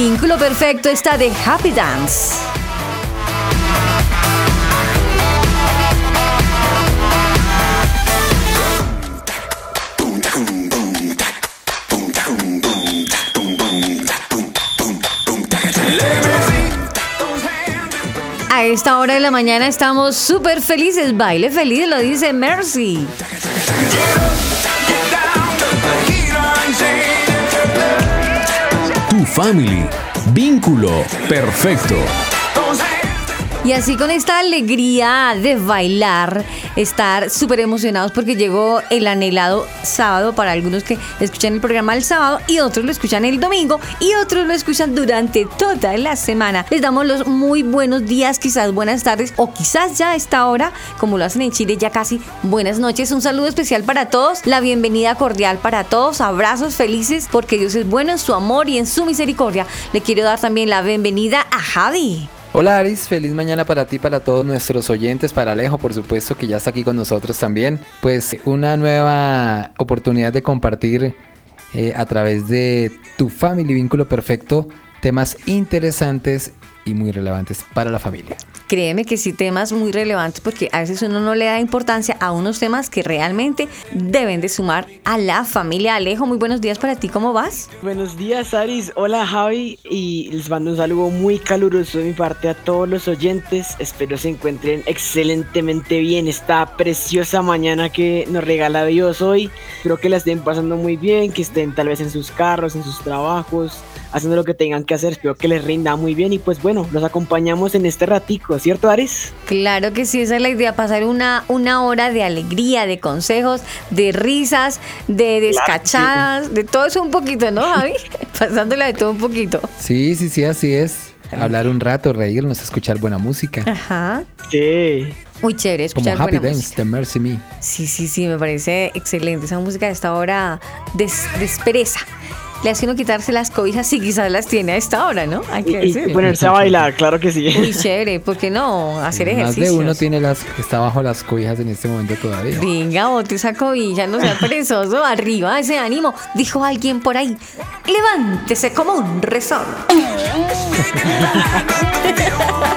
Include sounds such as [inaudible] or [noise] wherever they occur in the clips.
Vínculo Perfecto está de Happy Dance. A esta hora de la mañana estamos súper felices. Baile feliz, lo dice Mercy. Family. Vínculo perfecto. Y así con esta alegría de bailar, estar súper emocionados porque llegó el anhelado sábado para algunos que escuchan el programa el sábado y otros lo escuchan el domingo y otros lo escuchan durante toda la semana. Les damos los muy buenos días, quizás buenas tardes o quizás ya a esta hora, como lo hacen en Chile, ya casi buenas noches. Un saludo especial para todos, la bienvenida cordial para todos, abrazos felices porque Dios es bueno en su amor y en su misericordia. Le quiero dar también la bienvenida a Javi. Hola Aris, feliz mañana para ti, para todos nuestros oyentes, para Alejo, por supuesto, que ya está aquí con nosotros también. Pues una nueva oportunidad de compartir eh, a través de tu Family Vínculo Perfecto temas interesantes y muy relevantes para la familia. Créeme que sí, temas muy relevantes porque a veces uno no le da importancia a unos temas que realmente deben de sumar a la familia. Alejo, muy buenos días para ti, ¿cómo vas? Buenos días, Aris. Hola, Javi. Y les mando un saludo muy caluroso de mi parte a todos los oyentes. Espero se encuentren excelentemente bien esta preciosa mañana que nos regala Dios hoy. Creo que la estén pasando muy bien, que estén tal vez en sus carros, en sus trabajos, haciendo lo que tengan que hacer. Espero que les rinda muy bien. Y pues bueno, los acompañamos en este ratico ¿cierto, Ares? Claro que sí, esa es la idea, pasar una, una hora de alegría, de consejos, de risas, de descachadas, de todo eso un poquito, ¿no, Javi? [laughs] Pasándola de todo un poquito. Sí, sí, sí, así es. Hablar un rato, reírnos, escuchar buena música. Ajá. Sí. Muy chévere escuchar Como Happy buena Dance música. de Mercy Me. Sí, sí, sí, me parece excelente. Esa música de esta hora des, despereza le hace uno quitarse las cobijas si quizás las tiene a esta hora, ¿no? Hay que y, y ponerse a bailar, claro que sí. Muy chévere, ¿por qué no? Hacer ejercicio. Más de uno tiene las, está bajo las cobijas en este momento todavía. Venga, bote esa cobija, no sea perezoso, [laughs] arriba ese ánimo. Dijo alguien por ahí, levántese como un rezón. [laughs]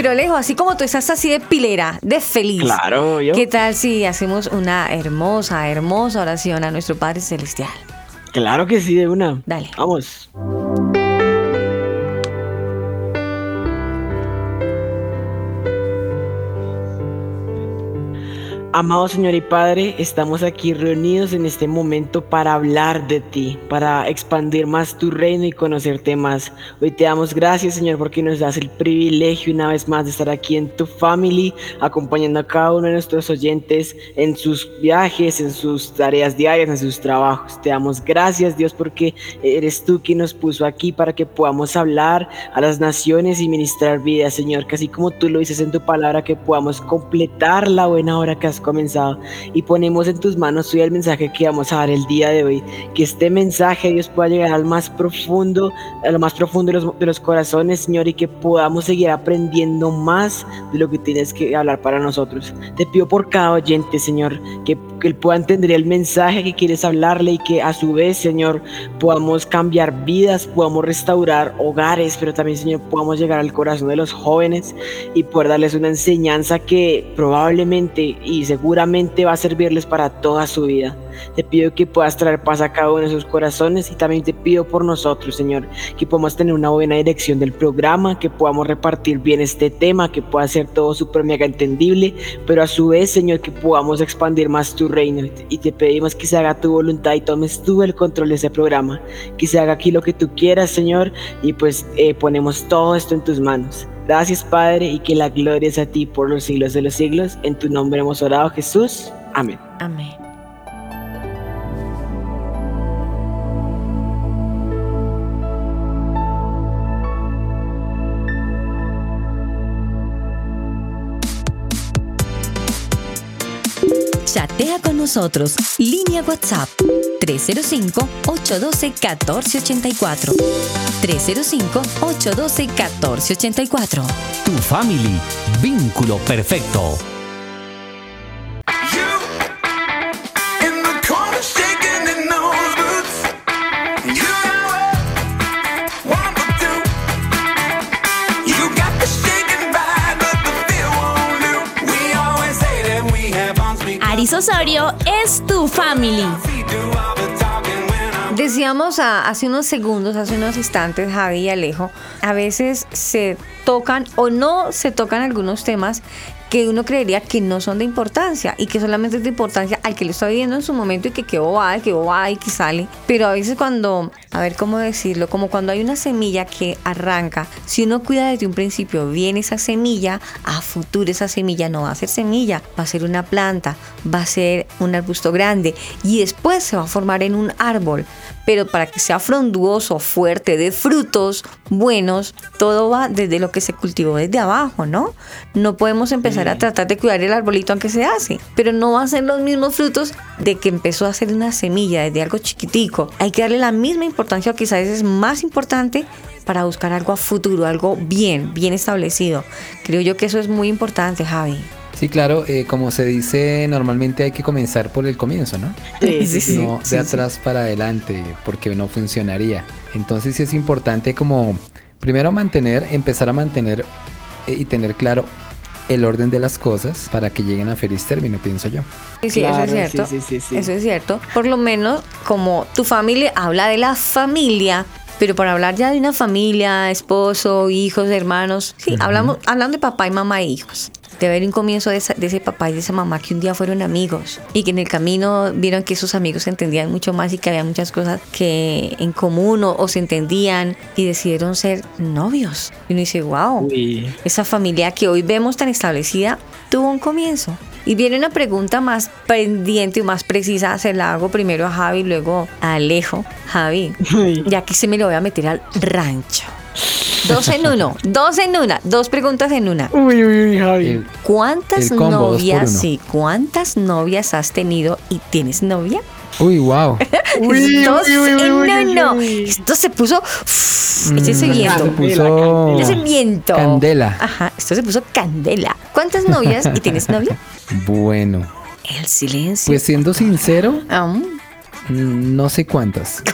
Pero lejos, así como tú estás así de pilera, de feliz. Claro, yo. ¿Qué tal si hacemos una hermosa, hermosa oración a nuestro Padre Celestial? Claro que sí, de una. Dale. Vamos. Amado Señor y Padre, estamos aquí reunidos en este momento para hablar de ti, para expandir más tu reino y conocerte más. Hoy te damos gracias, Señor, porque nos das el privilegio una vez más de estar aquí en tu family, acompañando a cada uno de nuestros oyentes en sus viajes, en sus tareas diarias, en sus trabajos. Te damos gracias, Dios, porque eres tú quien nos puso aquí para que podamos hablar a las naciones y ministrar vida, Señor, que así como tú lo dices en tu palabra, que podamos completar la buena hora que has comenzado y ponemos en tus manos hoy el mensaje que vamos a dar el día de hoy, que este mensaje Dios pueda llegar al más profundo, a lo más profundo de los, de los corazones, Señor, y que podamos seguir aprendiendo más de lo que tienes que hablar para nosotros. Te pido por cada oyente, Señor, que que Él pueda entender el mensaje que quieres hablarle y que a su vez, Señor, podamos cambiar vidas, podamos restaurar hogares, pero también, Señor, podamos llegar al corazón de los jóvenes y poder darles una enseñanza que probablemente y seguramente va a servirles para toda su vida. Te pido que puedas traer paz a cada uno de sus corazones y también te pido por nosotros, Señor, que podamos tener una buena dirección del programa, que podamos repartir bien este tema, que pueda ser todo súper mega entendible, pero a su vez, Señor, que podamos expandir más tu reino y te pedimos que se haga tu voluntad y tomes tú el control de ese programa, que se haga aquí lo que tú quieras, Señor, y pues eh, ponemos todo esto en tus manos. Gracias, Padre, y que la gloria es a ti por los siglos de los siglos. En tu nombre hemos orado, Jesús. Amén. Amén. Línea WhatsApp 305-812-1484. 305-812-1484. Tu family. Vínculo perfecto. Osorio es tu family. Decíamos a- hace unos segundos, hace unos instantes, Javi y Alejo, a veces se tocan o no se tocan algunos temas que uno creería que no son de importancia y que solamente es de importancia al que lo está viviendo en su momento y que qué bobada, que bobada y que sale. Pero a veces cuando, a ver cómo decirlo, como cuando hay una semilla que arranca, si uno cuida desde un principio bien esa semilla, a futuro esa semilla no va a ser semilla, va a ser una planta, va a ser un arbusto grande y después se va a formar en un árbol. Pero para que sea fronduoso, fuerte, de frutos buenos, todo va desde lo que se cultivó desde abajo, ¿no? No podemos empezar a tratar de cuidar el arbolito aunque se hace, pero no va a ser los mismos frutos de que empezó a ser una semilla, desde algo chiquitico. Hay que darle la misma importancia, o quizás es más importante para buscar algo a futuro, algo bien, bien establecido. Creo yo que eso es muy importante, Javi. Sí, claro, eh, como se dice, normalmente hay que comenzar por el comienzo, ¿no? Sí, Sí, sí. no de atrás para adelante, porque no funcionaría. Entonces sí es importante como primero mantener, empezar a mantener eh, y tener claro el orden de las cosas para que lleguen a feliz término, pienso yo. Sí, sí, Claro, eso es cierto. sí, sí, sí, sí. Eso es cierto. Por lo menos, como tu familia habla de la familia, pero para hablar ya de una familia, esposo, hijos, hermanos, sí, hablamos, hablando de papá y mamá e hijos. De ver un comienzo de, esa- de ese papá y de esa mamá que un día fueron amigos y que en el camino vieron que esos amigos se entendían mucho más y que había muchas cosas que en común o, o se entendían y decidieron ser novios. Y uno dice, wow, esa familia que hoy vemos tan establecida tuvo un comienzo. Y viene una pregunta más pendiente y más precisa, se la hago primero a Javi, luego a Alejo. Javi, ya que se me lo voy a meter al rancho. Dos en uno, dos en una, dos preguntas en una. Uy, uy, uy, Javi. ¿Cuántas combo, novias, sí, cuántas novias has tenido y tienes novia? Uy, wow. [laughs] Uy, dos uy, uy, en uno. uy. Esto se puso. Échese Mm, viento. se puso Ese viento. candela. Ajá, esto se puso candela. ¿Cuántas novias y tienes novia? [laughs] Bueno, El silencio. pues siendo sincero, no sé cuántas. [laughs]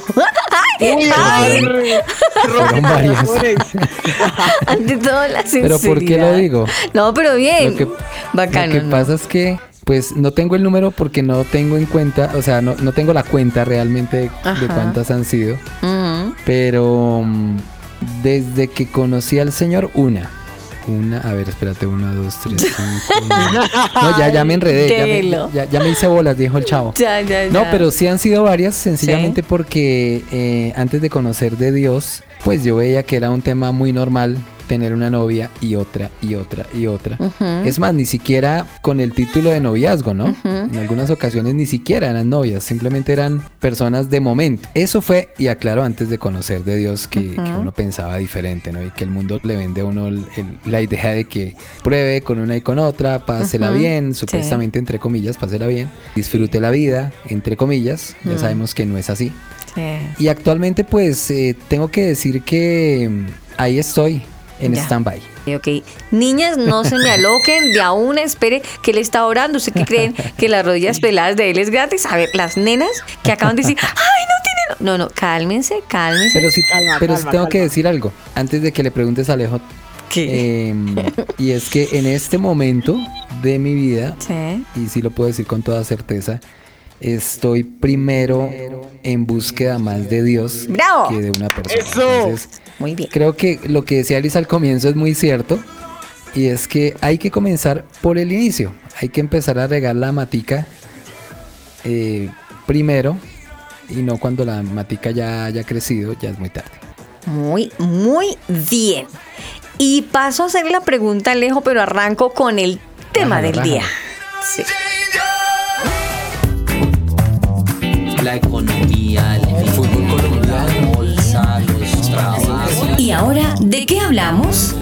Uy, Ay. arre. Fueron varias. [laughs] Ante todo la sinceridad. Pero ¿por qué lo digo? No, pero bien. Lo que, Bacano. lo que ¿no? pasa es que, pues, no tengo el número porque no tengo en cuenta, o sea, no, no tengo la cuenta realmente de, cuántas han sido. Pero mm, desde que conocí al Señor, una. Una, a ver, espérate, una, dos, tres, [laughs] cinco. No, ya, ya me enredé. Ya me, ya, ya me hice bolas, dijo el chavo. Ya, ya, No, pero sí han sido varias, sencillamente porque eh, antes de conocer de Dios, pues yo veía que era un tema muy normal tener una novia y otra y otra y otra. Es más, ni siquiera con el título de noviazgo, ¿no? En algunas ocasiones ni siquiera eran novias, simplemente eran personas de momento. Eso fue, y aclaro, antes de conocer de Dios que, uno pensaba diferente, ¿no? Y que el mundo le vende a uno el- el- la idea de que pruebe con una y con otra, pásela bien, Sí. supuestamente entre comillas, pásela bien, disfrute la vida, entre comillas, ya sabemos que no es así. Sí. Y actualmente pues eh, tengo que decir que mm, ahí estoy. En Ya. stand-by. Ok, niñas, no se me aloquen, de a una espere que él está orando. ¿Usted qué creen? Que las rodillas peladas de él es gratis. A ver, las nenas que acaban de decir, ¡ay, no tienen! No, no, cálmense, cálmense. Pero sí, Calma, pero sí calma, tengo que decir algo, antes de que le preguntes a Alejo. ¿Qué? em, y es que en este momento de mi vida, Sí. y sí lo puedo decir con toda certeza, estoy primero en búsqueda más de Dios ¡Bravo! que de una persona. ¡Eso! Entonces, Muy bien. creo que lo que decía Alice al comienzo es muy cierto. Y es que hay que comenzar por el inicio. Hay que empezar a regar la matica eh, primero y no cuando la matica ya haya crecido, ya es muy tarde. Muy, muy bien. Y paso a hacer la pregunta, Alejo, pero arranco con el tema Rájalo, del día. Sí. La economía, el fútbol colombiano, la bolsa, los trabajos. ¿Y ahora de qué hablamos?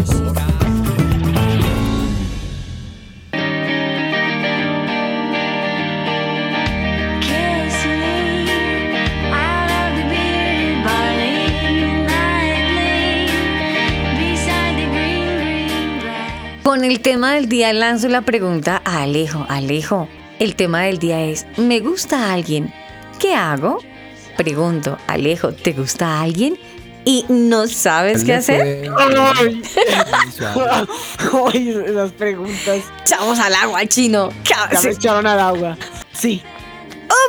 Con el tema del día lanzo la pregunta a Alejo. Alejo, el tema del día es, ¿me gusta alguien? ¿Qué hago? Pregunto, Alejo, ¿te gusta alguien? Y no sabes qué hacer. fue- [laughs] Ay, ay, esas preguntas Echamos al agua, chino. ¿Qué ya me haces? echaron al agua. Sí,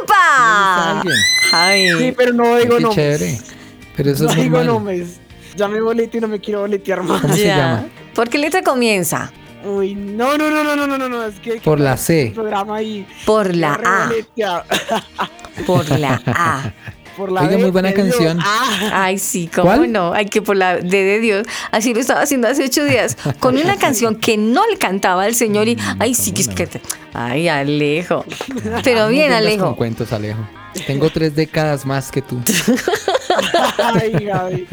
¡Opa! alguien? Ay. sí, pero no digo Qué nombres. chévere. Pero eso No es digo nombres. Ya me boleté y no me quiero boletear más. ¿Cómo se Ya. llama? ¿Por qué letra comienza? Uy, no, no, no, no, no, no, no, no, es que Por la C. programa ahí. Por la A. [laughs] Por la A. Por la Oiga, muy buena canción. Ah, Ay, sí, cómo ¿Cuál? no. Ay, que por la D de Dios. Así lo estaba haciendo hace ocho días. Con una canción que no le cantaba al Señor y. Ay, sí, que es que. te- Ay, Alejo. Pero No bien, vengas Con Alejo. cuentos, Alejo. Tengo tres décadas más que tú. [laughs] ay, Gaby.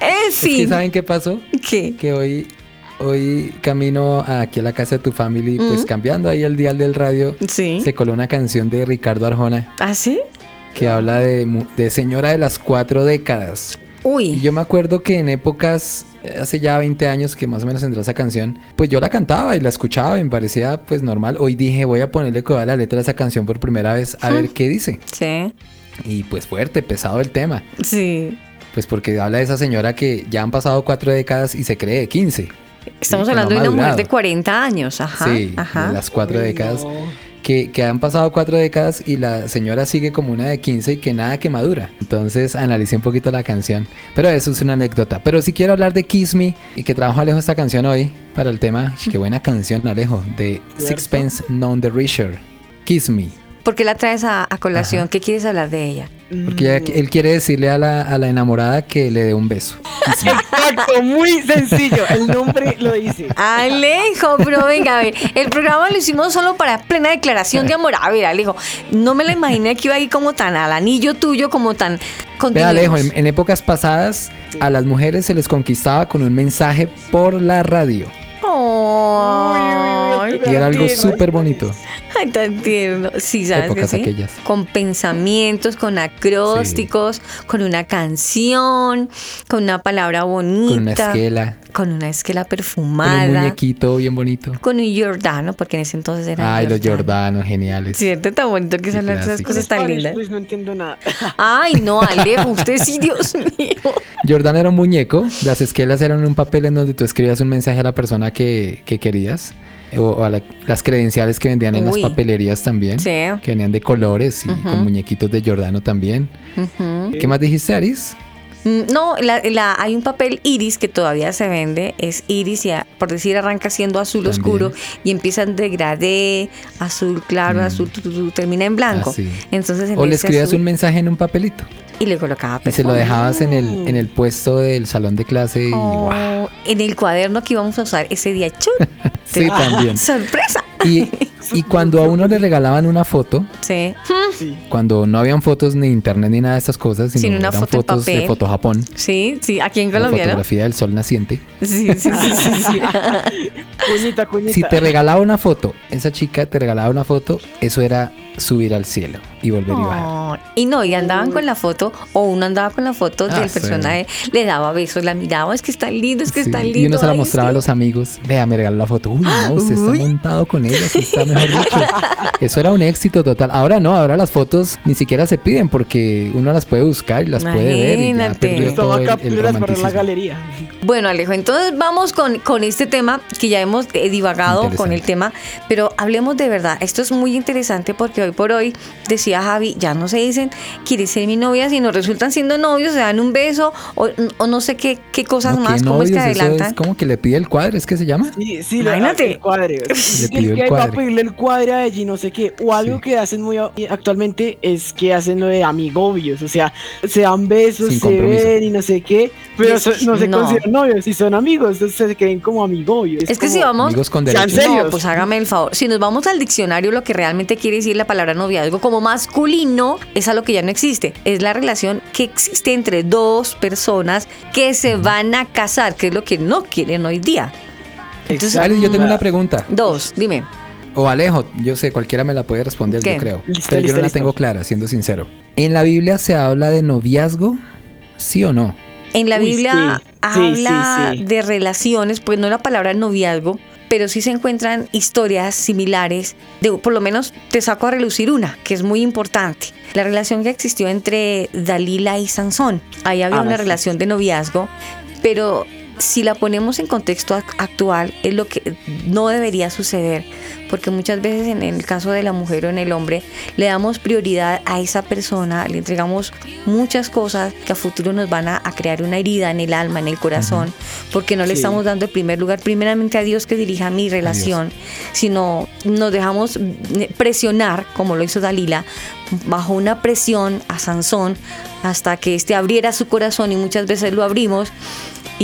Eh, Es sí. que, ¿Saben qué pasó? ¿Qué? Que hoy, hoy camino aquí a la casa de tu family, pues cambiando ahí el dial del radio, Sí. se coló una canción de Ricardo Arjona ¿Ah, sí? que habla de, señora de las cuatro décadas. Y Uy. yo me acuerdo que en épocas, eh, hace ya 20 años que más o menos entró esa canción, pues yo la cantaba y la escuchaba y me parecía pues normal. Hoy dije, voy a ponerle cuidado a la letra de esa canción por primera vez a ver qué dice. Sí. Y pues fuerte, pesado el tema. Sí. Pues porque habla de esa señora que ya han pasado cuatro décadas y se cree de 15. Estamos no hablando ha de una mujer de 40 años. Ajá. sí, Ajá. de las cuatro Uy, décadas. no. Que, que han pasado cuatro décadas y la señora sigue como una de 15 y que nada que madura. Entonces analicé un poquito la canción. Pero eso es una anécdota. Pero si quiero hablar de Kiss Me y que trabajo Alejo esta canción hoy para el tema. Qué buena canción, Alejo. De Sixpence None the Richer. Kiss Me. ¿Por qué la traes a, a colación? Ajá. ¿Qué quieres hablar de ella? Porque ella- él quiere decirle a la, a la enamorada que le dé un beso. [laughs] Exacto, muy sencillo. El nombre lo dice. Alejo, pero venga, a ver, el programa lo hicimos solo para plena declaración de amor. A ver, Alejo, no me la imaginé que iba ahí como tan al anillo tuyo, como tan... Vea, Alejo, en, en épocas pasadas a las mujeres se les conquistaba con un mensaje por la radio. Ay, Y era algo súper bonito. ay, tan tierno. Sí, ¿sabes que Épocas sí? aquellas. Con pensamientos, con acrósticos, con una canción, con una palabra bonita. Con una esquela. Con una esquela Con perfumada. un muñequito bien bonito. Con un Jordano, porque en ese entonces era Ay, los Jordanos, geniales. Cierto, tan bonito que son esas cosas tan lindas. Pues no entiendo nada. [laughs] Ay, no, Alejo, usted sí, Dios [laughs] mío. Jordano era un muñeco. Las esquelas eran un papel en donde tú escribías un mensaje a la persona que, que querías. O, o a la- las credenciales que vendían en Uy. las papelerías también. Sí. Que venían de colores y con muñequitos de Jordano también. Ujú. ¿Qué más dijiste, Aris? Mm, No, la, la- hay un papel iris que todavía se vende, es iris y a- por decir arranca siendo azul También. oscuro y empieza en degradé, azul claro, azul, tu, tu, tu, termina en blanco. Ah. Entonces en O le ese escribías azul- un mensaje en un papelito. y le colocaba Y se lo dejabas en el, en el puesto del salón de clase y Oh, ¡guau! En el cuaderno que íbamos a usar ese día. [laughs] Sí, también. [laughs] ¡Sorpresa! Y, [laughs] y cuando a uno le regalaban una foto, Sí. Cuando no habían fotos ni internet ni nada de estas cosas, sino Sino una eran foto en fotos de. Foto Japón, Sí, sí, aquí en la Colombia, ¿no? fotografía del sol naciente. Sí, sí, sí, sí, sí. [laughs] Cuñita, cuñita. Si te regalaba una foto, esa chica te regalaba una foto, eso era subir al cielo y volver y bajar. Oh, y no, y andaban con la foto, o uno andaba con la foto Ah, del sí. personaje, le daba besos, la miraba, es que está lindo, es que Sí, está lindo. y uno se la ay, mostraba a sí. los amigos. Vea, me regaló la foto. Uy, no, usted Uy. está montado con ella, usted está [laughs] mejor dicho. [laughs] Eso era un éxito total. Ahora no, ahora las fotos ni siquiera se piden porque uno las puede buscar y las puede ver. Y ya Imagínate. perdió todo Toma el, el capturas para la galería. Bueno, Alejo, entonces vamos con, con este tema que ya hemos eh, divagado con el tema, pero hablemos de verdad. Esto es muy interesante porque hoy por hoy, decía Javi, ya no se dicen, ¿quieres ser mi novia? Si no resultan siendo novios, se dan un beso o, o no sé qué, qué cosas No, más, ¿qué cómo es que adelantan. Es como que le pide el cuadro, ¿es que se llama? Sí, sí, Imagínate. el cuadre. Es pidió el va a cuadre. El cuadre a y no sé qué. O algo Sí. que hacen muy actualmente es que hacen lo de amigobios. O sea, se dan besos, se ven y no sé qué. Pero es so- que no se no. consideran novios. Si son amigos, entonces se creen como amigobios. Es que como- si vamos, Amigos con. No, pues hágame el favor. Si nos vamos al diccionario, lo que realmente quiere decir la palabra noviazgo como masculino es a lo que ya no existe. Es la relación que existe entre dos personas que se van a casar, que es lo que no quieren hoy día. Entonces, Alex, yo tengo una pregunta. dos, dime. O Alejo, yo sé, cualquiera me la puede responder, ¿Qué? yo creo. Listo, pero yo listo, no la listo. tengo clara, siendo sincero. ¿En la Biblia se habla de noviazgo? ¿Sí o no? En la Uy, Biblia sí, sí, sí, habla sí. de relaciones, pues no la palabra noviazgo, pero sí se encuentran historias similares. De, por lo menos te saco a relucir una, que es muy importante. La relación que existió entre Dalila y Sansón. Ahí había Ah, una sí. relación de noviazgo, pero si la ponemos en contexto ac- actual, es lo que no debería suceder, porque muchas veces en el caso de la mujer o en el hombre, le damos prioridad a esa persona, le entregamos muchas cosas que a futuro nos van a, a crear una herida en el alma, en el corazón, porque no le Sí. estamos dando el primer lugar primeramente a Dios que dirija mi relación, sino nos dejamos presionar, como lo hizo Dalila, bajo una presión a Sansón hasta que éste abriera su corazón y muchas veces lo abrimos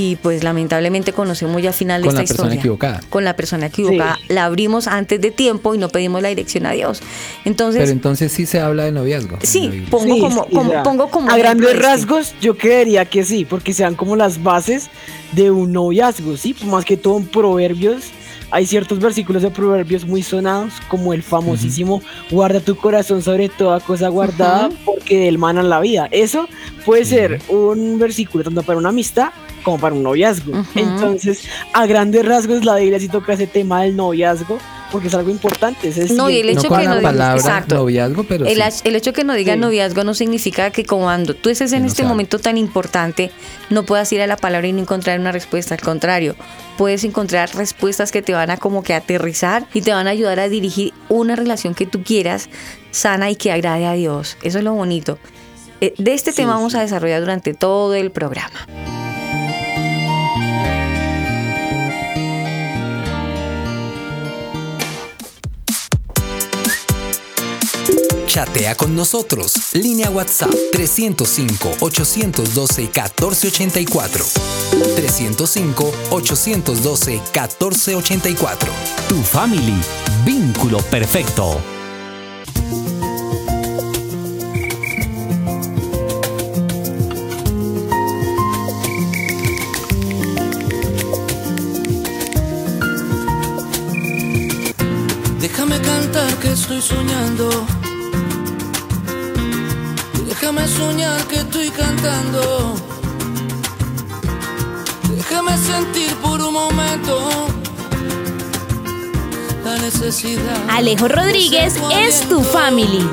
y pues lamentablemente conocemos ya al final de Con la esta persona historia. equivocada. Con la persona equivocada. Sí. La abrimos antes de tiempo y no pedimos la dirección a Dios. Entonces, Pero entonces sí se habla de noviazgo. sí, pongo Sí, como, sí, como- pongo como a grandes este. rasgos yo creería que sí porque sean como las bases de un noviazgo sí más que todo en proverbios hay ciertos versículos de proverbios muy sonados como el famosísimo guarda tu corazón sobre toda cosa guardada Ujú. porque del manan la vida eso puede ser un versículo tanto para una amistad como para un noviazgo entonces a grandes rasgos la Biblia sí toca ese tema del noviazgo porque es algo importante es No, y el hecho no que no- palabra exacto. noviazgo, pero El, sí. ach- el hecho que no diga Sí. noviazgo no significa que cuando tú estés en no este momento tan importante no puedas ir a la palabra y no encontrar una respuesta. Al contrario, puedes encontrar respuestas que te van a como que aterrizar y te van a ayudar a dirigir una relación que tú quieras sana y que agrade a Dios. Eso es lo bonito. Eh, De este tema vamos a desarrollar durante todo el programa. Chatea con nosotros. Línea WhatsApp 305-812-1484. 305-812-1484. Tu family, vínculo perfecto. Déjame cantar que estoy soñando. Déjame soñar que estoy cantando. Déjame sentir por un momento la necesidad. Alejo Rodríguez es tu family.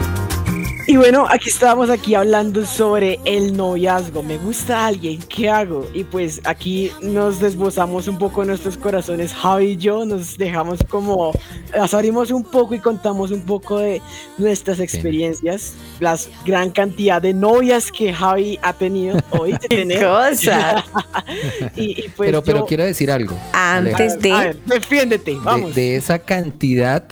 Y bueno, aquí estábamos aquí hablando sobre el noviazgo. Me gusta alguien, ¿qué hago? Y pues aquí nos desbozamos un poco nuestros corazones. Javi y yo nos dejamos como, las abrimos un poco y contamos un poco de nuestras experiencias, las gran cantidad de novias que Javi ha tenido hoy. [laughs] Cosa. [laughs] y, y pues pero, pero yo- quiero decir algo. Alejo. Antes de A ver, defiéndete, de, vamos. de esa cantidad,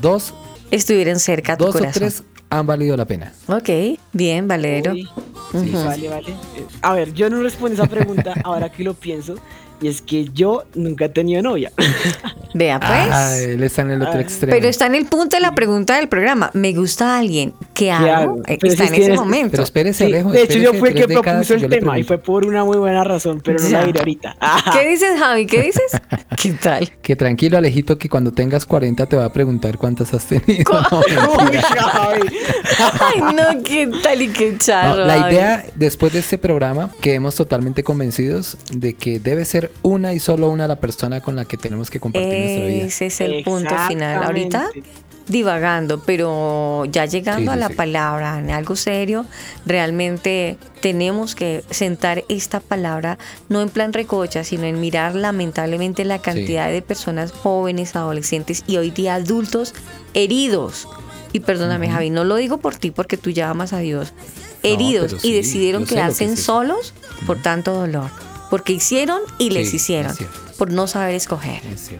dos, estuvieran cerca a tu dos o corazón. tres han valido la pena. Ok, bien, Valero. Sí, Ujú. vale, vale. Eh, A ver, yo no respondo esa pregunta ahora que lo pienso. Y es que yo nunca he tenido novia. [laughs] Vea pues. Ah, él está en el otro extremo. Pero está en el punto de la pregunta del programa. ¿Me gusta alguien? ¿Qué hago? hago? Eh, Pero está si en ese momento. Pero espérese, Sí, Alejo, de hecho, yo fui el que propuso el tema y fue por una muy buena razón, pero no Ya. la diré ahorita. Ajá. [laughs] ¿Qué dices, Javi? ¿Qué dices? [laughs] ¿Qué tal? Que tranquilo, Alejito, que cuando tengas 40 te va a preguntar cuántas has tenido. No. Javi. Ay, no, qué tal y qué No, charro. la idea, después de este programa, quedemos totalmente convencidos de que debe ser una y solo una la persona con la que tenemos que compartir nuestra vida. Ese es el punto final. Ahorita divagando, pero ya llegando Sí, sí, a la sí. palabra, en algo serio, realmente tenemos que sentar esta palabra no en plan recocha, sino en mirar lamentablemente la cantidad de personas jóvenes, adolescentes y hoy día adultos heridos. Y perdóname, Javi, no lo digo por ti porque tú ya amas a Dios. Heridos y decidieron que quedarse eso. solos por tanto dolor. Porque hicieron y les Sí, hicieron. Por no saber escoger. Es.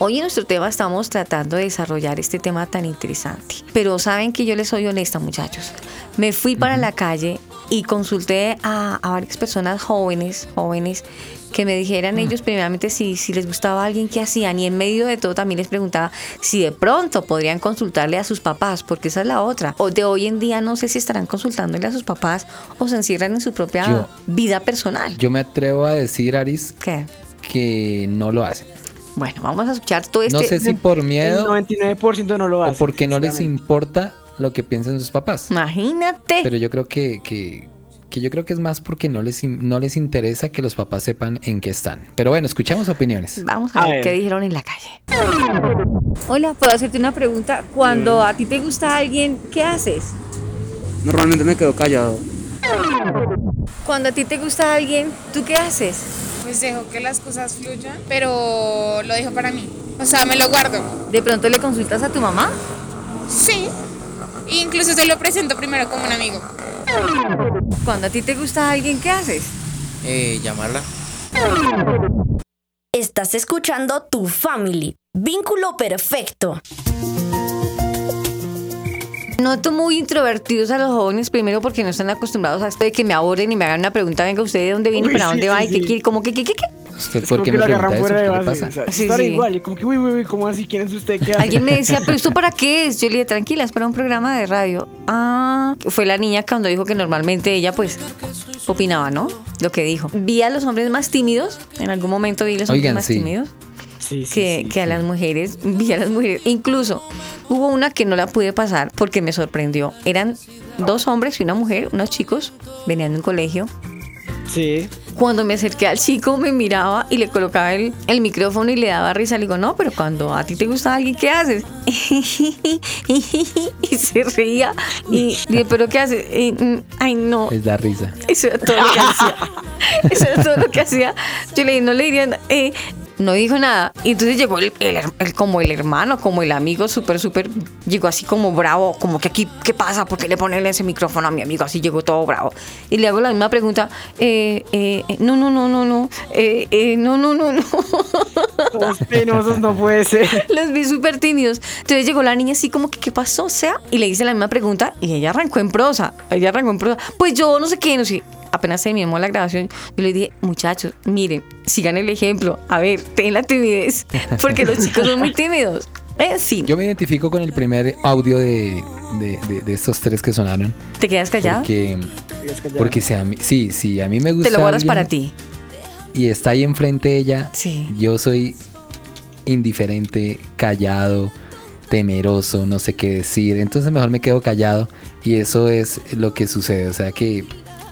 Hoy en nuestro tema estamos tratando de desarrollar este tema tan interesante. Pero saben que yo les soy honesta, muchachos. Me fui para la calle y consulté a, a varias personas jóvenes, jóvenes, que me dijeran ellos primeramente si, si les gustaba alguien que hacían. Y en medio de todo también les preguntaba si de pronto podrían consultarle a sus papás, porque esa es la otra. O de hoy en día no sé si estarán consultándole a sus papás o se encierran en su propia Yo- vida personal. Yo me atrevo a decir, Aris, ¿Qué? que no lo hacen. Bueno, vamos a escuchar todo este... No sé si por El miedo 99% no lo o hace. porque no les importa lo que piensan sus papás. Imagínate. Pero yo creo que, que, que yo creo que es más porque no les, no les interesa que los papás sepan en qué están. Pero bueno, escuchamos opiniones. Vamos a, A ver, ver. qué dijeron en la calle. Hola, ¿puedo hacerte una pregunta? Cuando a ti te gusta alguien, ¿qué haces? Normalmente me quedo callado. Cuando a ti te gusta alguien, ¿tú qué haces? Pues dejo que las cosas fluyan, pero lo dejo para mí. O sea, me lo guardo. ¿De pronto le consultas a tu mamá? Sí. Incluso se lo presento primero como un amigo. Cuando a ti te gusta alguien, ¿qué haces? Eh, llamarla. Estás escuchando Tu Family. Vínculo perfecto. Noto muy introvertidos a los jóvenes, primero porque no están acostumbrados a esto de que me aborden y me hagan una pregunta, venga, ¿usted de dónde viene, Uy, para sí, dónde sí, va y qué sí. quiere? ¿Cómo que qué, qué, qué? ¿Usted por qué me lo pregunta agarran eso? fuera de ¿Qué le base. pasa? o sea, Sí, estar sí. igual. Y como que, uy, uy, uy, ¿cómo así? ¿Quién es usted? ¿Qué hace? Alguien me decía, pero ¿esto [laughs] para qué es? Yo le dije, tranquila, es para un programa de radio. Ah, fue la niña cuando dijo que normalmente ella, pues, opinaba, ¿no? Lo que dijo. Vi a los hombres más tímidos, en algún momento vi a los hombres Oigan, más sí. tímidos Sí, sí, que, sí, que a las mujeres, [laughs] vi a las mujeres. Incluso hubo una que no la pude pasar porque me sorprendió. Eran dos hombres y una mujer, unos chicos, venían de un colegio. Sí. Cuando me acerqué al chico, me miraba y le colocaba el, el micrófono y le daba risa. Le digo, no, pero cuando a ti te gusta alguien, ¿qué haces? [laughs] y se reía. Y dije, ¿pero qué haces? Y, mm, ay, no. Les da risa. Eso era todo lo que hacía. [laughs] Eso era todo lo que hacía. Yo le dije, no le diría, eh, no dijo nada. Y entonces llegó el, el her- el- como el hermano, como el amigo, súper, súper, llegó así como bravo, como que aquí, ¿qué pasa? ¿Por qué le ponen ese micrófono a mi amigo? Así llegó todo bravo. Y le hago la misma pregunta, eh, eh, no, no, no, no, no, eh, eh, no, no, no, no. [laughs] Penosos no puede ser. Los vi súper tímidos. Entonces llegó la niña así como que, ¿qué pasó? O sea, y le hice la misma pregunta y ella arrancó en prosa. Ella arrancó en prosa. Pues yo no sé qué, no sé. Apenas terminó la grabación, yo le dije, muchachos, miren, sigan el ejemplo. A ver, ten la timidez. [laughs] Porque los chicos son muy tímidos. En fin, Yo me identifico con el primer audio de, de, de- de estos tres que sonaron. ¿te quedas callado? Porque, porque si a mí, sí, sí, a mí me gusta. Te lo guardas para ti. Y está ahí enfrente de ella. Sí. Yo soy indiferente, callado, temeroso, no sé qué decir. Entonces mejor me quedo callado. Y eso es lo que sucede. O sea que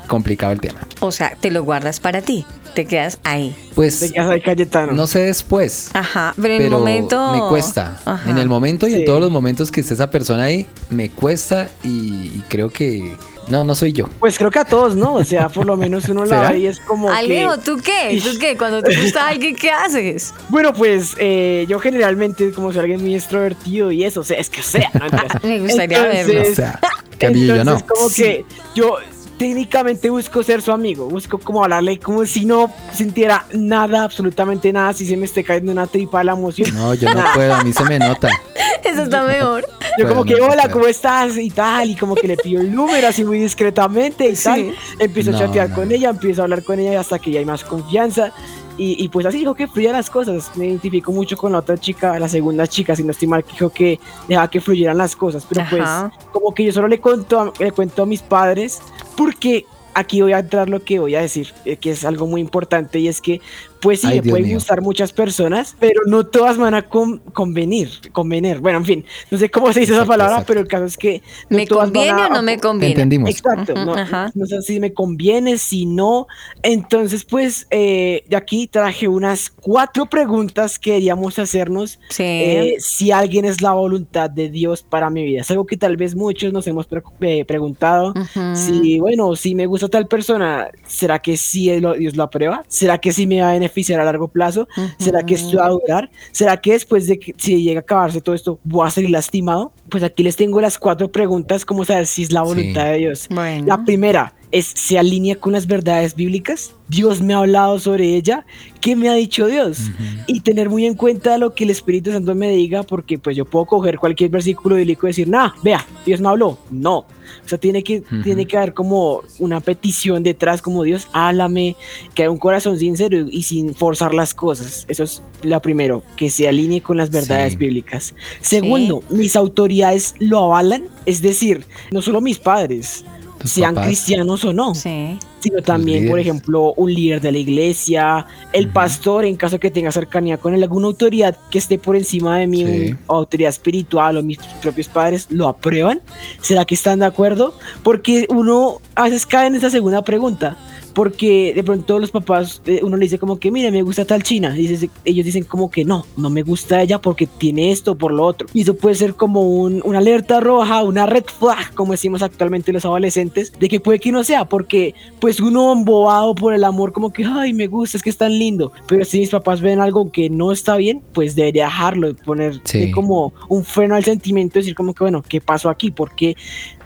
complicado el tema. O sea, te lo guardas para ti. Te quedas ahí. Pues Te quedas ahí Cayetano. no sé después. Ajá, pero en el momento. me cuesta. Ajá. En el momento y en todos los momentos que esté esa persona ahí, me cuesta y, y creo que no, no soy yo. Pues creo que a todos, ¿no? O sea, por lo menos uno la ve y es como Alejo, que... ¿tú qué? ¿Tú qué? Cuando te gusta alguien, ¿qué haces? Bueno, pues eh, yo generalmente como soy alguien muy extrovertido y eso, o sea, es que sea, ¿no? Entonces- [laughs] Me gustaría O verlo. sea, cambio yo no. Entonces, como que yo técnicamente busco ser su amigo, busco como hablarle como si no sintiera nada, absolutamente nada, si se me esté cayendo una tripa la emoción. No, yo no puedo, a mí se me nota. [laughs] Eso está mejor. Yo como que, hola. ¿cómo estás? Y tal, y como que le pido el número así muy discretamente y tal. Empiezo No, a chatear no. con ella, empiezo a hablar con ella hasta que ya hay más confianza. Y, y pues así dijo que fluyan las cosas. Me identifico mucho con la otra chica, la segunda chica, si no estoy mal, que dijo que dejaba que fluyeran las cosas. Pero Ajá. pues como que yo solo le cuento, a- le cuento a mis padres porque aquí voy a entrar lo que voy a decir, eh, que es algo muy importante y es que pues sí, Ay, me Dios pueden mío. gustar muchas personas, pero no todas van a con- convenir, convenir. Bueno, en fin, no sé cómo se dice esa Exacto, palabra, exacto. pero el caso es que no ¿Me todas van conviene a- o no me conviene? Entendimos. Exacto, Ujú, no, ajá. no sé si me conviene, si no. Entonces, pues, eh, de aquí traje unas cuatro preguntas que queríamos hacernos Sí. eh, si alguien es la voluntad de Dios para mi vida. Es algo que tal vez muchos nos hemos pre- eh, preguntado. Ujú. Si, bueno, si me gusta tal persona, ¿será que sí Dios lo aprueba? ¿Será que sí me va a beneficiar a largo plazo? ¿Será que esto va a durar? ¿Será que después de que si llega a acabarse todo esto, voy a salir lastimado? Pues aquí les tengo las cuatro preguntas, como saber si es la voluntad de Dios. Bueno. La primera es, ¿se alinea con las verdades bíblicas? Dios me ha hablado sobre ella. ¿Qué me ha dicho Dios? Y tener muy en cuenta lo que el Espíritu Santo me diga, porque pues yo puedo coger cualquier versículo bíblico y decir, nah, vea, Dios me habló. No. O sea, tiene que, tiene que haber como una petición detrás, como Dios, háblame, que haya un corazón sincero y sin forzar las cosas. Eso es lo primero, que se alinee con las verdades Sí. bíblicas. Segundo, mis autoridades lo avalan, es decir, no solo mis padres, sean papás. cristianos o no, Sí. sino también, por ejemplo, un líder de la iglesia, el pastor, en caso que tenga cercanía con él, alguna autoridad que esté por encima de mí, Sí. autoridad espiritual o mis propios padres, ¿lo aprueban? ¿Será que están de acuerdo? Porque uno a veces cae en esa segunda pregunta. Porque de pronto los papás, eh, uno le dice como que, mire, me gusta tal china. Y dice- ellos dicen como que no, no me gusta ella porque tiene esto por lo otro. Y eso puede ser como un- una alerta roja, una red flag, como decimos actualmente los adolescentes, de que puede que no sea, porque pues uno embobado por el amor, como que, ay, me gusta, es que es tan lindo. Pero si mis papás ven algo que no está bien, pues debería dejarlo, poner Sí. como un freno al sentimiento, decir como que, bueno, ¿qué pasó aquí? ¿Por qué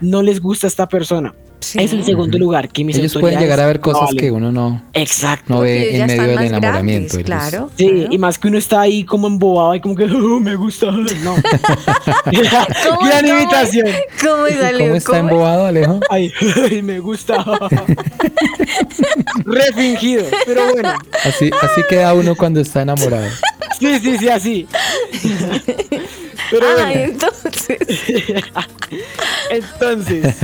no les gusta esta persona? Sí. Es en segundo lugar, que mis Ellos pueden llegar a ver cosas valen. que uno no, Exacto. no ve en medio del enamoramiento. claro. Sí, claro. y más que uno está ahí como embobado y como que [laughs] "Oh, me gusta. [laughs] No. [laughs] ¿Cómo Gran imitación. ¿Cómo? ¿Cómo está embobado, Alejo? Ay, ay, me gusta. Refingido. Pero bueno. Así, así queda uno cuando está enamorado. Sí, sí, sí, así. Pero Ay, bueno. entonces. [laughs] Entonces,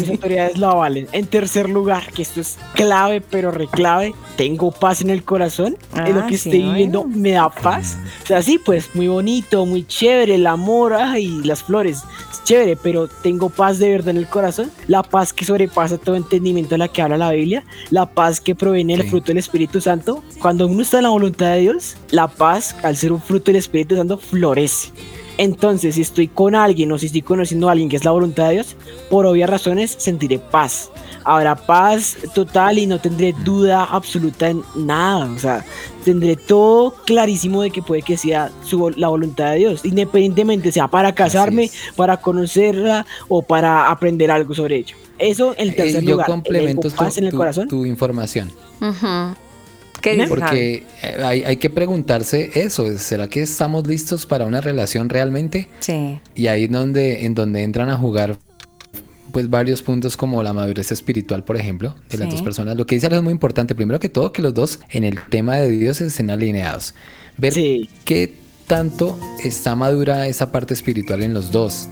mis autoridades lo avalen. En tercer lugar, que esto es clave, pero reclave, tengo paz en el corazón. en lo Ah, que sí, estoy viviendo bueno. me da paz. O sea, sí, pues muy bonito, muy chévere, el amor ay, las flores. Es chévere, pero tengo paz de verdad en el corazón. La paz que sobrepasa todo entendimiento de la que habla la Biblia. La paz que proviene del Sí. fruto del Espíritu Santo. Cuando uno está en la voluntad de Dios, la paz, al ser un fruto del Espíritu Santo, florece. Entonces, si estoy con alguien o si estoy conociendo a alguien que es la voluntad de Dios, por obvias razones sentiré paz. Habrá paz total y no tendré duda absoluta en nada. O sea, tendré todo clarísimo de que puede que sea su, la voluntad de Dios, independientemente sea para casarme, para conocerla o para aprender algo sobre ello. Eso en Eh, tercer yo lugar. complemento paz tu, en el tu- corazón. tu información. Ujú. ¿Qué dices, Porque eh, hay, hay que preguntarse eso, ¿será que estamos listos para una relación realmente? Sí. Y ahí es donde, en donde entran a jugar pues varios puntos como la madurez espiritual, por ejemplo, de las Sí. dos personas. Lo que dice es muy importante. Primero que todo, que los dos en el tema de Dios estén alineados. Ver Sí. qué tanto está madura esa parte espiritual en los dos.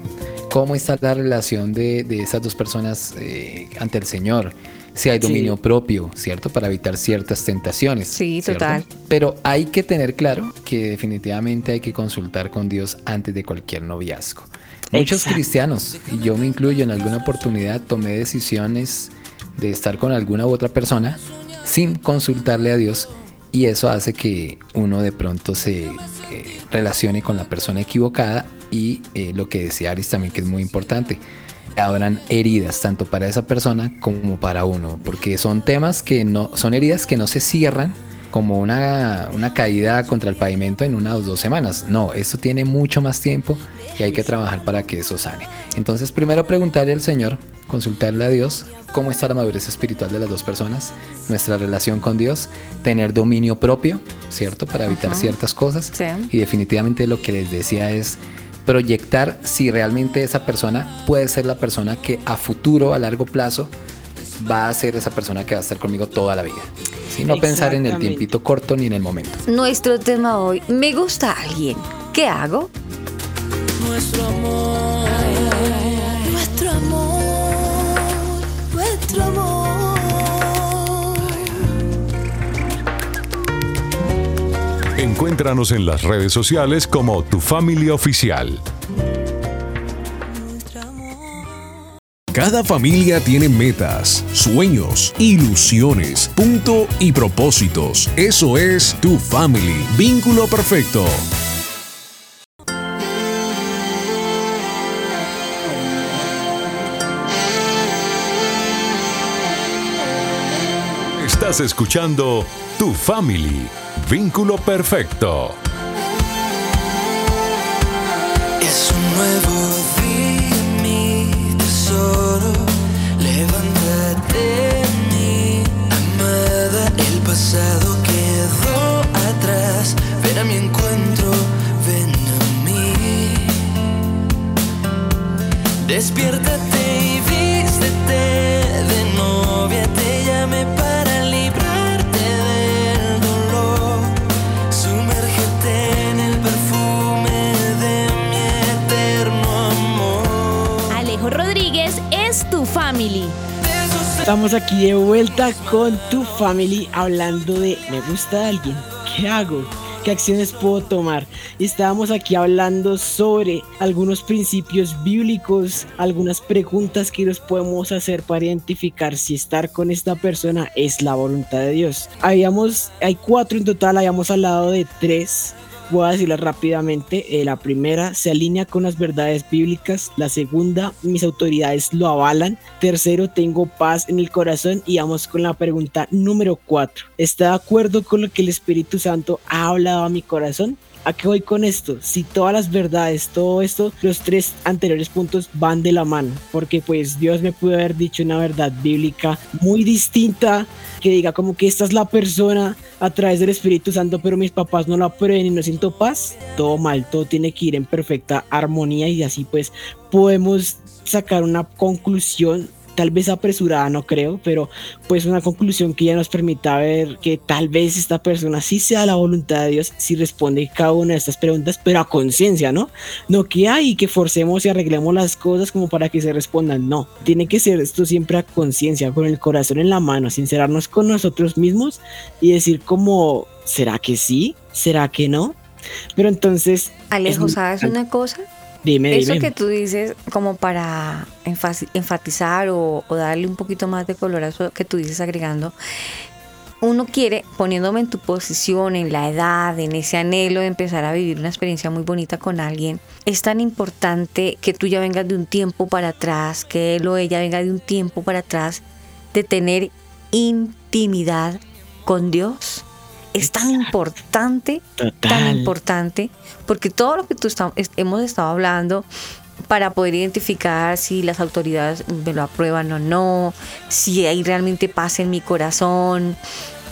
Cómo está la relación de, de esas dos personas eh, ante el Señor. Si hay Sí. dominio propio, ¿cierto? Para evitar ciertas tentaciones. Sí, ¿cierto? total. Pero hay que tener claro que definitivamente hay que consultar con Dios antes de cualquier noviazgo. Muchos Exacto. cristianos, y yo me incluyo en alguna oportunidad, tomé decisiones de estar con alguna u otra persona sin consultarle a Dios y eso hace que uno de pronto se eh, relacione con la persona equivocada y eh, lo que decía Aris también que es muy importante, habrán heridas tanto para esa persona como para uno, porque son temas que no, son heridas que no se cierran como una, una caída contra el pavimento en una o dos semanas. No, esto tiene mucho más tiempo y hay que trabajar para que eso sane. Entonces, primero preguntarle al Señor, consultarle a Dios cómo está la madurez espiritual de las dos personas, nuestra relación con Dios, tener dominio propio, ¿cierto? Para evitar Ajá. ciertas cosas. Sí. Y definitivamente lo que les decía es proyectar si realmente esa persona puede ser la persona que a futuro, a largo plazo, va a ser esa persona que va a estar conmigo toda la vida. Y no pensar en el tiempito corto ni en el momento. Nuestro tema hoy, me gusta alguien. ¿Qué hago? Nuestro amor. Encuéntranos en las redes sociales como Tu Familia Oficial. Cada familia tiene metas, sueños, ilusiones, punto y propósitos. Eso es Tu Family, vínculo perfecto. Estás escuchando Tu Family, vínculo perfecto. Es un nuevo día, mi tesoro. Levántate, mi amada. El pasado quedó atrás. Ven a mi encuentro, ven a mí. Despiértate family. Estamos aquí de vuelta con tu family hablando de me gusta alguien, ¿qué hago? ¿Qué acciones puedo tomar? Y estábamos aquí hablando sobre algunos principios bíblicos, algunas preguntas que nos podemos hacer para identificar si estar con esta persona es la voluntad de Dios. Habíamos, hay cuatro en total, habíamos hablado de tres. Voy a rápidamente. Eh, la primera se alinea con las verdades bíblicas. La segunda, mis autoridades lo avalan. Tercero, tengo paz en el corazón. Y vamos con la pregunta número cuatro. ¿Está de acuerdo con lo que el Espíritu Santo ha hablado a mi corazón? ¿A qué voy con esto? Si todas las verdades, todo esto, los tres anteriores puntos van de la mano, porque pues Dios me pudo haber dicho una verdad bíblica muy distinta, que diga como que esta es la persona a través del Espíritu Santo, pero mis papás no lo aprueben y no siento paz, todo mal, todo tiene que ir en perfecta armonía y así pues podemos sacar una conclusión tal vez apresurada, no creo, pero pues una conclusión que ya nos permita ver que tal vez esta persona sí sea la voluntad de Dios, si responde cada una de estas preguntas, pero a conciencia, ¿no? No que hay que forcemos y arreglemos las cosas como para que se respondan, no, tiene que ser esto siempre a conciencia, con el corazón en la mano, sincerarnos con nosotros mismos y decir como, ¿será que sí? ¿Será que no? Pero entonces... Alejo, es- ¿sabes una cosa? Dime, Eso dime. que tú dices como para enfatizar o, o darle un poquito más de color a eso que tú dices agregando, uno quiere, poniéndome en tu posición, en la edad, en ese anhelo de empezar a vivir una experiencia muy bonita con alguien, es tan importante que tú ya vengas de un tiempo para atrás, que él o ella venga de un tiempo para atrás, de tener intimidad con Dios. Es tan importante, tan importante, porque todo lo que tú esta- es- hemos estado hablando para poder identificar si las autoridades me lo aprueban o no, si hay realmente paz en mi corazón.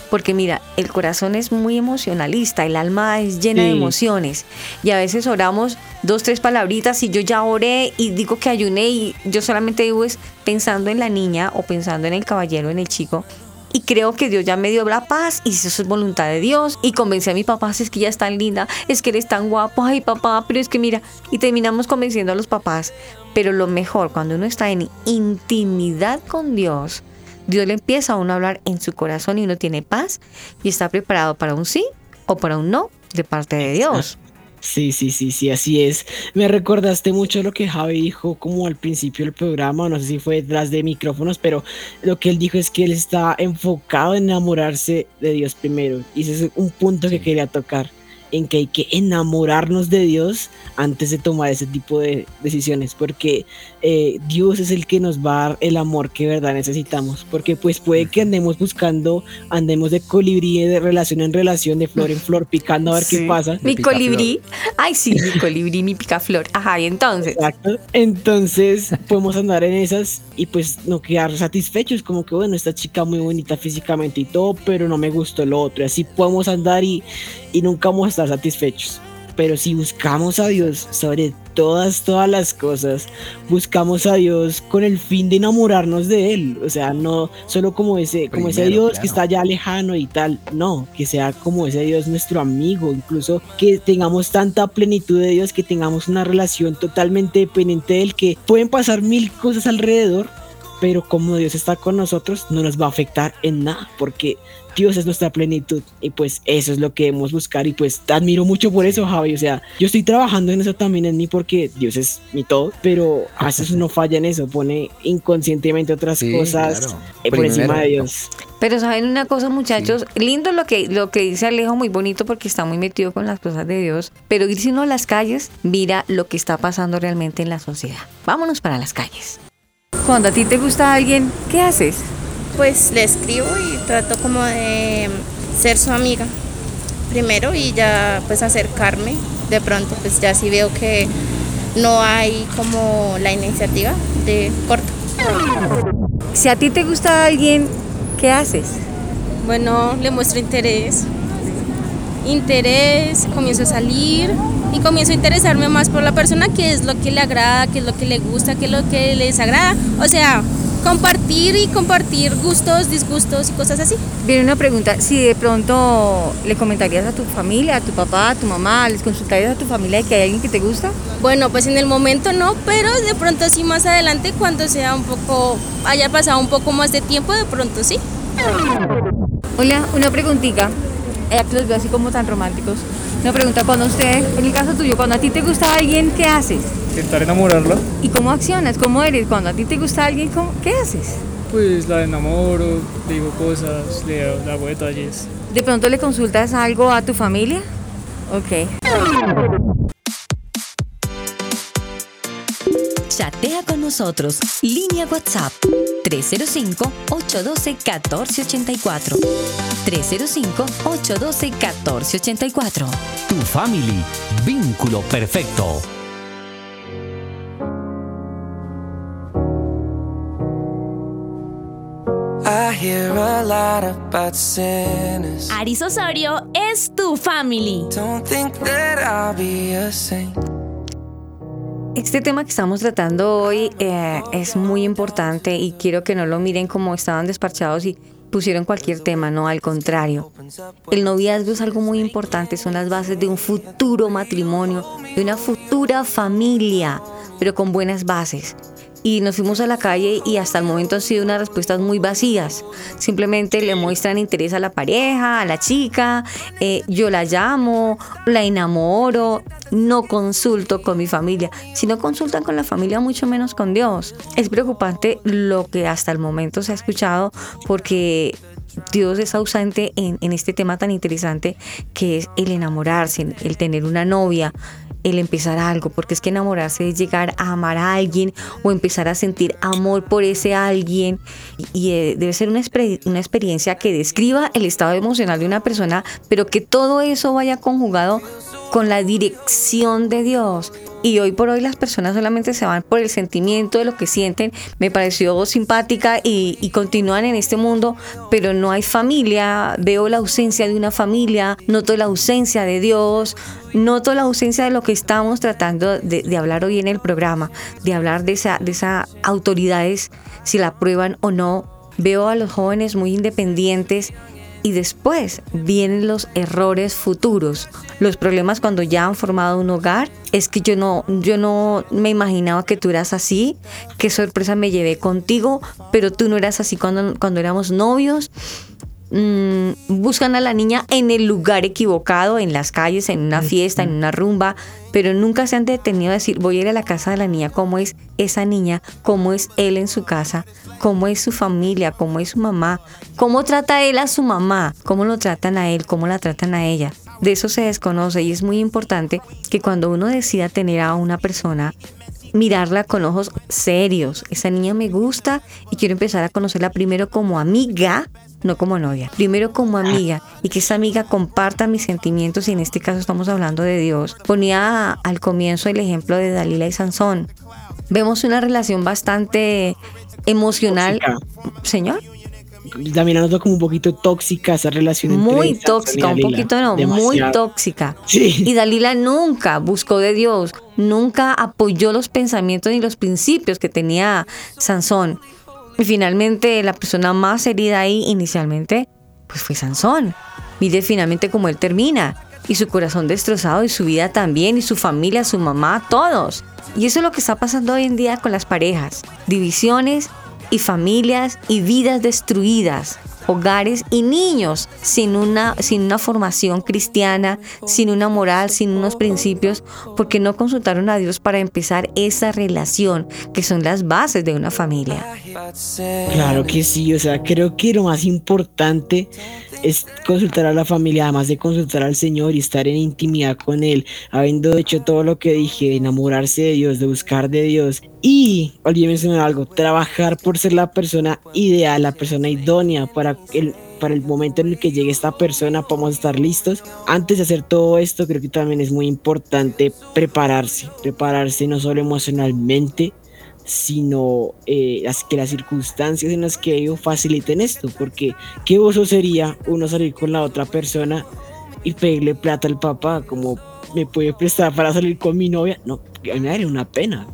Porque mira, el corazón es muy emocionalista, el alma es llena de emociones. Y a veces oramos dos, tres palabritas y yo ya oré y digo que ayuné y yo solamente digo es pensando en la niña o pensando en el caballero, en el chico. Y creo que Dios ya me dio la paz y eso es voluntad de Dios. Y convencí a mi papá, "Si es que ella es tan linda, es que eres tan guapo, ay papá, pero es que mira. Y terminamos convenciendo a los papás. Pero lo mejor, cuando uno está en intimidad con Dios, Dios le empieza a uno a hablar en su corazón y uno tiene paz y está preparado para un sí o para un no de parte de Dios. Sí, sí, sí, sí, así es. Me recordaste mucho lo que Javi dijo como al principio del programa, no sé si fue detrás de micrófonos, pero lo que él dijo es que él está enfocado en enamorarse de Dios primero. Y ese es un punto que quería tocar, en que hay que enamorarnos de Dios antes de tomar ese tipo de decisiones, porque eh, Dios es el que nos va a dar el amor que de verdad necesitamos, porque pues puede que andemos buscando, andemos de colibrí de relación en relación, de flor en flor, picando a ver qué pasa. Mi colibrí. Ay, sí, mi colibrí, mi picaflor. Ajá, y entonces. Exacto. Entonces podemos andar en esas y pues no quedar satisfechos, como que bueno, esta chica muy bonita físicamente y todo, pero no me gustó lo otro. Y así podemos andar y, y nunca vamos a estar satisfechos. Pero si buscamos a Dios sobre todas, todas las cosas, buscamos a Dios con el fin de enamorarnos de Él. O sea, no solo como ese, como ese Dios claro. que está allá lejano y tal. No, que sea como ese Dios nuestro amigo. Incluso que tengamos tanta plenitud de Dios, que tengamos una relación totalmente dependiente de Él, que pueden pasar mil cosas alrededor. Pero como Dios está con nosotros, no nos va a afectar en nada, porque Dios es nuestra plenitud. Y pues eso es lo que debemos buscar. Y pues te admiro mucho por eso, Javi. O sea, yo estoy trabajando en eso también en mí, porque Dios es mi todo. Pero a veces uno falla en eso, pone inconscientemente otras Sí, cosas claro. eh, por encima Primero. de Dios. Pero saben una cosa, muchachos, lindo lo que lo que dice Alejo, muy bonito porque está muy metido con las cosas de Dios. Pero irse uno a las calles, mira lo que está pasando realmente en la sociedad. Vámonos para las calles. Cuando a ti te gusta alguien, ¿qué haces? Pues le escribo y trato como de ser su amiga primero y ya pues acercarme. De pronto pues ya si veo que no hay como la iniciativa de corto. Si a ti te gusta alguien, ¿qué haces? Bueno, le muestro interés. Interés, comienzo a salir y comienzo a interesarme más por la persona, qué es lo que le agrada, qué es lo que le gusta, qué es lo que le desagrada. O sea, compartir y compartir gustos, disgustos y cosas así. Viene una pregunta, si de pronto le comentarías a tu familia, a tu papá, a tu mamá, les consultarías a tu familia de que hay alguien que te gusta? Bueno, pues en el momento no, pero de pronto sí más adelante cuando sea un poco, haya pasado un poco más de tiempo, de pronto sí. Hola, una preguntita. Ya que los veo así como tan románticos. Una pregunta, cuando usted, en el caso tuyo, cuando a ti te gusta alguien, ¿qué haces? Intentar enamorarla, ¿Y cómo accionas? ¿Cómo eres? Cuando a ti te gusta alguien, ¿cómo- ¿qué haces? pues la enamoro, le digo cosas, le, le hago detalles. ¿De pronto le consultas algo a tu familia? Ok. Chatea con nosotros. Línea WhatsApp 305-812-1484. 305-812-1484. Tu family. Vínculo perfecto. I hear a lot about sinners. Aris Osorio es tu family. Don't think that I'll be a saint. Este tema que estamos tratando hoy eh, es muy importante y quiero que no lo miren como estaban despachados y pusieron cualquier tema, no, al contrario. El noviazgo es algo muy importante, son las bases de un futuro matrimonio, de una futura familia, pero con buenas bases. Y nos fuimos a la calle y hasta el momento han sido unas respuestas muy vacías. Simplemente le muestran interés a la pareja, a la chica, eh, yo la llamo, la enamoro, no consulto con mi familia. Si no consultan con la familia, mucho menos con Dios. Es preocupante lo que hasta el momento se ha escuchado porque Dios es ausente en, en este tema tan interesante que es el enamorarse, el tener una novia, el empezar algo, porque es que enamorarse es llegar a amar a alguien o empezar a sentir amor por ese alguien y, eh, debe ser una, una experiencia que describa el estado emocional de una persona, pero que todo eso vaya conjugado con la dirección de Dios. Y hoy por hoy las personas solamente se van por el sentimiento de lo que sienten. Me pareció simpática y, continúan en este mundo, pero no hay familia. Veo la ausencia de una familia, noto la ausencia de Dios, noto la ausencia de lo que estamos tratando de, hablar hoy en el programa, de hablar de esa, de esa autoridades, si la prueban o no. Veo a los jóvenes muy independientes y después vienen los errores futuros, los problemas cuando ya han formado un hogar. Es que yo no, yo no me imaginaba que tú eras así, qué sorpresa me llevé contigo, pero tú no eras así cuando, cuando éramos novios. Mm, buscan a la niña en el lugar equivocado, en las calles, en una fiesta, en una rumba, pero nunca se han detenido a decir, voy a ir a la casa de la niña, cómo es esa niña, cómo es él en su casa, cómo es su familia, cómo es su mamá, cómo trata él a su mamá, cómo lo tratan a él, cómo la tratan a ella. De eso se desconoce y es muy importante que cuando uno decida tener a una persona, mirarla con ojos serios. Esa niña me gusta y quiero empezar a conocerla primero como amiga, no como novia. Primero como amiga y que esa amiga comparta mis sentimientos y en este caso estamos hablando de Dios. Ponía al comienzo el ejemplo de Dalila y Sansón. Vemos una relación bastante emocional. Señor. también la noto como un poquito tóxica esa relación entre Muy Sansón y tóxica, un poquito no, muy tóxica. Sí. Y Dalila nunca buscó de Dios, nunca apoyó los pensamientos ni los principios que tenía Sansón. Y finalmente la persona más herida ahí inicialmente, pues fue Sansón. Mire finalmente cómo él termina. Y su corazón destrozado y su vida también, y su familia, su mamá, todos. Y eso es lo que está pasando hoy en día con las parejas. Divisiones y familias y vidas destruidas, hogares y niños sin una, sin una formación cristiana, sin una moral, sin unos principios, porque no consultaron a Dios para empezar esa relación, que son las bases de una familia. Claro que sí, o sea, creo que lo más importante es consultar a la familia, además de consultar al Señor y estar en intimidad con Él, habiendo hecho todo lo que dije, enamorarse de Dios, de buscar de Dios. Y, olvidé mencionar algo, trabajar por ser la persona ideal, la persona idónea para el, para el momento en el que llegue esta persona, podamos estar listos. Antes de hacer todo esto, creo que también es muy importante prepararse, prepararse no solo emocionalmente, sino eh, las, que las circunstancias en las que ellos faciliten esto, porque qué oso sería uno salir con la otra persona y pedirle plata al papá, como me puede prestar para salir con mi novia, no, a mí me daría una pena.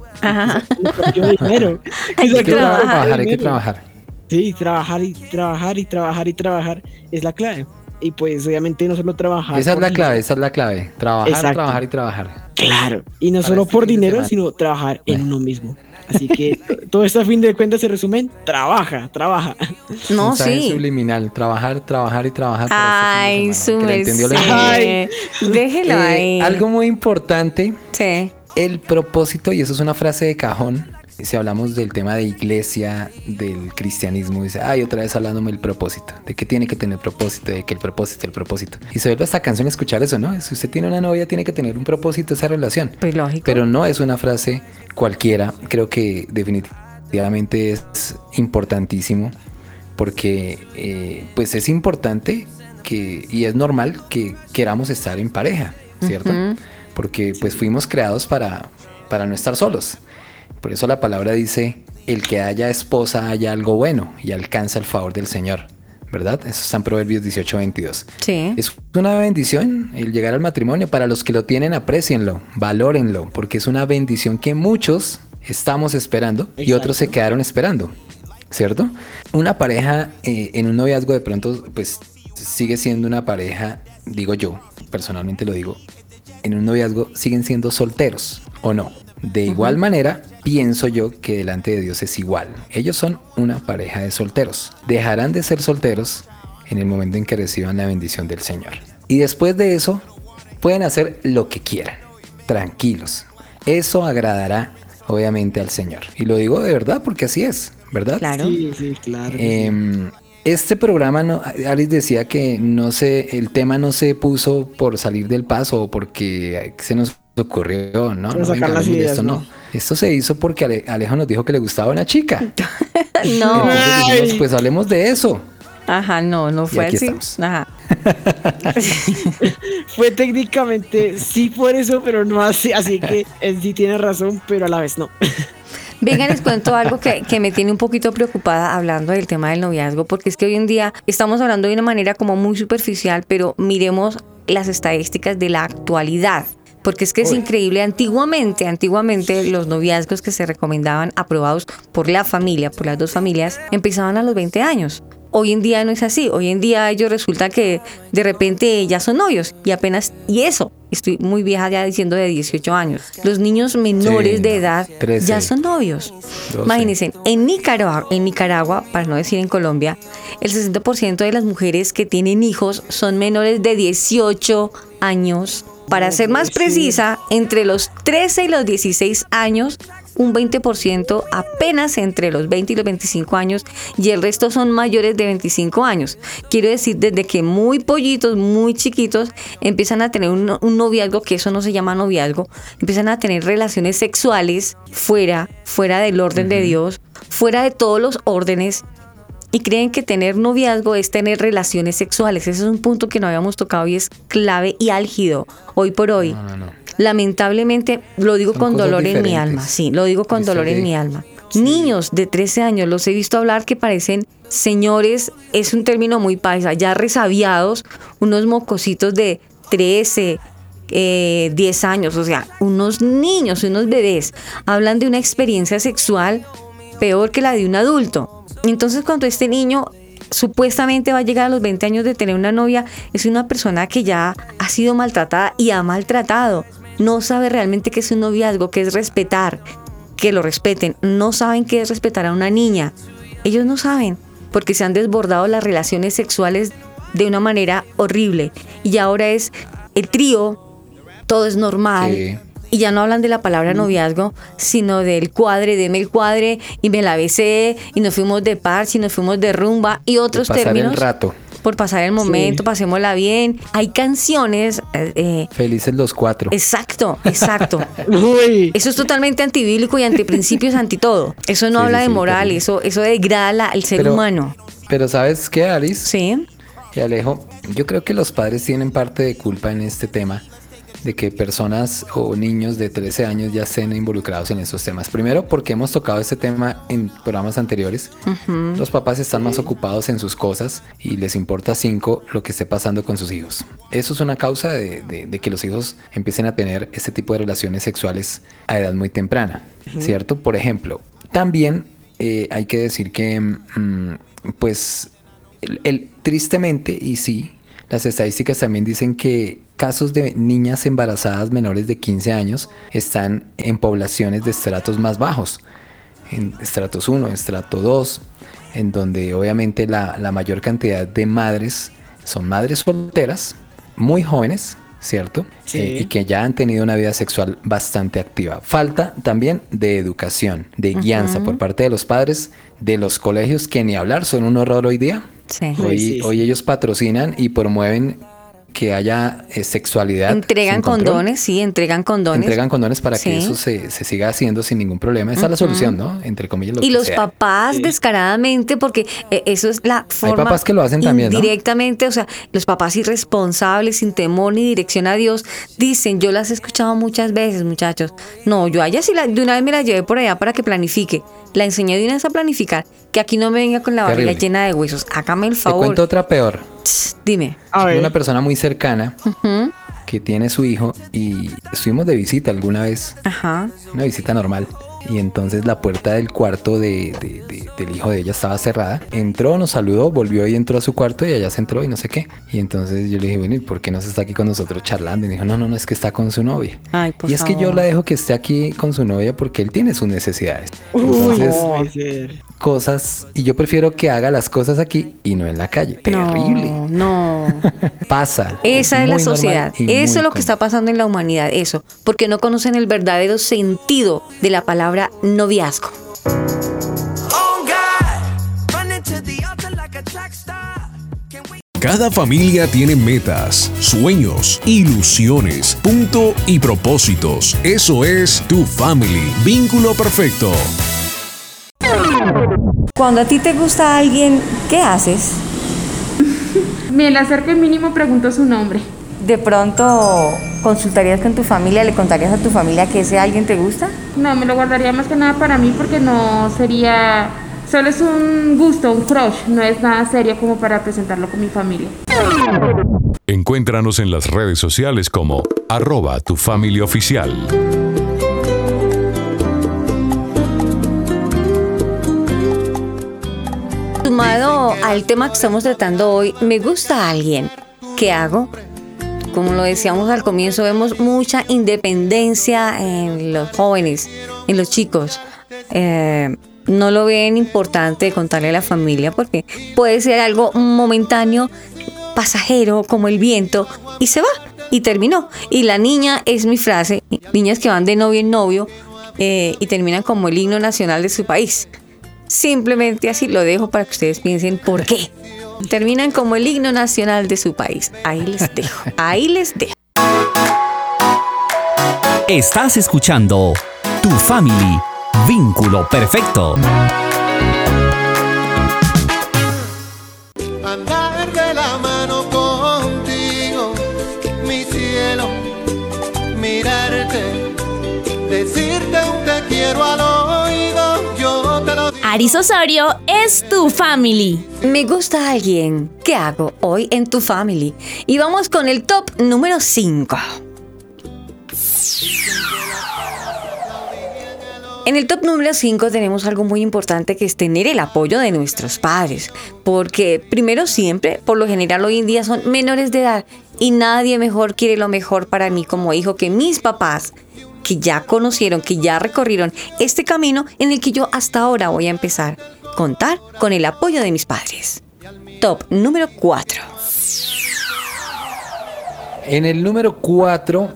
Yo dinero. [laughs] Hay que trabajar, hay que trabajar. Sí, trabajar y trabajar y trabajar y trabajar es la clave. Y pues obviamente no solo trabajar. Esa es la clave, esa es la clave. Trabajar, Exacto. trabajar y trabajar. Claro. Y no Para solo este por dinero, sino trabajar en uno mismo. Así que [laughs] todo esto a fin de cuentas se resume en trabaja, trabaja. No, Mensaje sí. subliminal, trabajar, trabajar y trabajar. para Ay, este su. Déjelo Eh, ahí. Algo muy importante, Sí. el propósito, y eso es una frase de cajón, si hablamos del tema de iglesia, del cristianismo, dice, ay, otra vez hablándome del propósito, de que tiene que tener propósito, de que el propósito, el propósito. Y se ve hasta canción escuchar eso, ¿no? Si usted tiene una novia, tiene que tener un propósito esa relación. Pues lógico. Pero no es una frase cualquiera, creo que definitivamente es importantísimo, porque eh, pues es importante que, y es normal que queramos estar en pareja, ¿cierto? Porque pues fuimos creados para, para no estar solos. Por eso la palabra dice, el que haya esposa haya algo bueno y alcanza el favor del Señor, ¿verdad? Eso está en Proverbios 18, 22. Sí. Es una bendición el llegar al matrimonio. Para los que lo tienen, aprecienlo, valórenlo, porque es una bendición que muchos estamos esperando y otros se quedaron esperando, ¿cierto? Una pareja eh, en un noviazgo de pronto, pues sigue siendo una pareja, digo yo, personalmente lo digo, en un noviazgo siguen siendo solteros o no. De igual manera, pienso yo que delante de Dios es igual. Ellos son una pareja de solteros. Dejarán de ser solteros en el momento en que reciban la bendición del Señor. Y después de eso, pueden hacer lo que quieran, tranquilos. Eso agradará obviamente al Señor. Y lo digo de verdad porque así es, ¿verdad? Claro. Sí, sí, claro. Em, este programa, no, Alice decía que no se, el tema no se puso por salir del paso o porque se nos ocurrió, ¿no? No, venga, las ideas, esto, ¿no? no. Esto se hizo porque Ale- Alejo nos dijo que le gustaba una chica. [laughs] No. Entonces dijimos, pues hablemos de eso. Ajá, no, no fue aquí así. estamos. Ajá. [laughs] Fue técnicamente sí por eso, pero no así. Así que él sí tiene razón, pero a la vez no. [laughs] Venga, les cuento algo que, que me tiene un poquito preocupada hablando del tema del noviazgo, porque es que hoy en día estamos hablando de una manera como muy superficial, pero miremos las estadísticas de la actualidad. Porque es que es increíble, antiguamente, antiguamente los noviazgos que se recomendaban aprobados por la familia, por las dos familias, empezaban a los 20 años. Hoy en día no es así, hoy en día ellos resulta que de repente ya son novios y apenas, y eso, estoy muy vieja ya diciendo de 18 años. Los niños menores Sí, de edad 13. ya son novios. 12. Imagínense, en Nicaragua, en Nicaragua, para no decir en Colombia, el 60% de las mujeres que tienen hijos son menores de 18 años. Para ser más precisa, entre los 13 y los 16 años, un 20% apenas entre los 20 y los 25 años y el resto son mayores de 25 años. Quiero decir, desde que muy pollitos, muy chiquitos, empiezan a tener un, un noviazgo, que eso no se llama noviazgo, empiezan a tener relaciones sexuales fuera, fuera del orden de Dios, fuera de todos los órdenes y creen que tener noviazgo es tener relaciones sexuales. Ese es un punto que no habíamos tocado y es clave y álgido hoy por hoy. No, no, no. lamentablemente, lo digo Son con dolor en mi alma, sí, lo digo con dolor en mi alma. Niños de 13 años, los he visto hablar que parecen señores, es un término muy paisa, ya resabiados, unos mocositos de 13, eh, 10 años, o sea, unos niños, unos bebés, hablan de una experiencia sexual peor que la de un adulto. Entonces cuando este niño supuestamente va a llegar a los 20 años de tener una novia, es una persona que ya ha sido maltratada y ha maltratado. No sabe realmente qué es un noviazgo, qué es respetar, que lo respeten. No saben qué es respetar a una niña. Ellos no saben, porque se han desbordado las relaciones sexuales de una manera horrible. Y ahora es el trío, todo es normal. Sí. Y ya no hablan de la palabra noviazgo, sino del cuadre, deme el cuadre, y me la besé, y nos fuimos de parche, y nos fuimos de rumba, y otros pasar términos. el rato. Por pasar el momento, pasémosla bien. Hay canciones. eh, eh, Felices los cuatro. Exacto, [laughs] exacto. Uy. Eso es totalmente antibíblico y antiprincipios, anti todo. Eso no Sí, habla sí, de moral, eso, eso degrada la- al ser Pero- humano. Pero ¿sabes qué, Alice? Sí. Y Alejo, yo creo que los padres tienen parte de culpa en este tema de que personas o niños de 13 años ya estén involucrados en estos temas. Primero, porque hemos tocado este tema en programas anteriores. Los papás están más ocupados en sus cosas y les importa cinco lo que esté pasando con sus hijos. Eso es una causa de, de- de que los hijos empiecen a tener este tipo de relaciones sexuales a edad muy temprana, ¿cierto? Por ejemplo, también eh, hay que decir que, mm, pues, el- el- tristemente, y sí, las estadísticas también dicen que casos de niñas embarazadas menores de 15 años están en poblaciones de estratos más bajos, en estratos 1, estrato 2, en donde obviamente la, la mayor cantidad de madres son madres solteras, muy jóvenes, ¿cierto? Sí. Eh, y que ya han tenido una vida sexual bastante activa. Falta también de educación, de guianza por parte de los padres, de los colegios, que ni hablar, son un horror hoy día. Sí. Hoy, sí. hoy ellos patrocinan y promueven que haya eh, sexualidad. Entregan condones, sí, entregan condones. Entregan condones para que eso se, se siga haciendo sin ningún problema. Esa es la solución, ¿no? Entre comillas. Lo y que los sea. papás descaradamente, porque eh, eso es la forma. papás que lo hacen también, ¿no? Directamente, o sea, los papás irresponsables, sin temor ni dirección a Dios, dicen, yo las he escuchado muchas veces, muchachos. No, yo a ella sí la, de una vez me la llevé por allá para que planifique. La enseñé de una vez a planificar. Que aquí no me venga con la barriga llena de huesos. Hágame el Te favor. cuento otra peor. Dime. A ver. Una persona muy cercana que tiene su hijo y estuvimos de visita alguna vez, Ajá. una visita normal. Y entonces la puerta del cuarto de, de- de- del hijo de ella estaba cerrada. Entró, nos saludó, volvió y entró a su cuarto y allá se entró y no sé qué. Y entonces yo le dije, bueno, ¿y por qué no se está aquí con nosotros charlando? Y me dijo, no, no, no, es que está con su novia. Ay, por y es que yo la dejo que esté aquí con su novia porque él tiene sus necesidades. Uy, Entonces, no cosas, y yo prefiero que haga las cosas aquí y no en la calle. Terrible. No, no. [laughs] Pasa. Esa es la sociedad. Eso es lo que está pasando en la humanidad. Eso. Porque no conocen el verdadero sentido de la palabra noviazgo. God, running to the altar like a track star. Can we Cada familia tiene metas, sueños, ilusiones, punto y propósitos. Eso es tu family. Vínculo perfecto. Cuando a ti te gusta alguien, ¿qué haces? [laughs] Me le acerco y mínimo pregunto su nombre. De pronto consultarías con tu familia, le contarías a tu familia que ese alguien te gusta. No, me lo guardaría más que nada para mí porque no sería... Solo es un gusto, un crush, no es nada serio como para presentarlo con mi familia. Encuéntranos en las redes sociales como arroba tu familia oficial. Sumado al tema que estamos tratando hoy, me gusta alguien. ¿Qué hago? Como lo decíamos al comienzo, vemos mucha independencia en los jóvenes, en los chicos. Eh, no lo ven importante contarle a la familia porque puede ser algo momentáneo, pasajero, como el viento, y se va, y terminó. Y la niña es mi frase, niñas que van de novio en novio eh, y terminan como el himno nacional de su país. Simplemente así lo dejo para que ustedes piensen por qué. Terminan como el himno nacional de su país. Ahí les dejo. Ahí les dejo. Estás escuchando Tu Family, Vínculo Perfecto. Te lo Aris Osorio es tu family. Me gusta alguien. ¿Qué hago hoy en tu family? Y vamos con el top número 5. En el top número 5 tenemos algo muy importante que es tener el apoyo de nuestros padres, porque primero siempre, por lo general hoy en día son menores de edad y nadie mejor quiere lo mejor para mí como hijo que mis papás, que ya conocieron, que ya recorrieron este camino en el que yo hasta ahora voy a empezar. Contar con el apoyo de mis padres. Top número 4. En el número 4,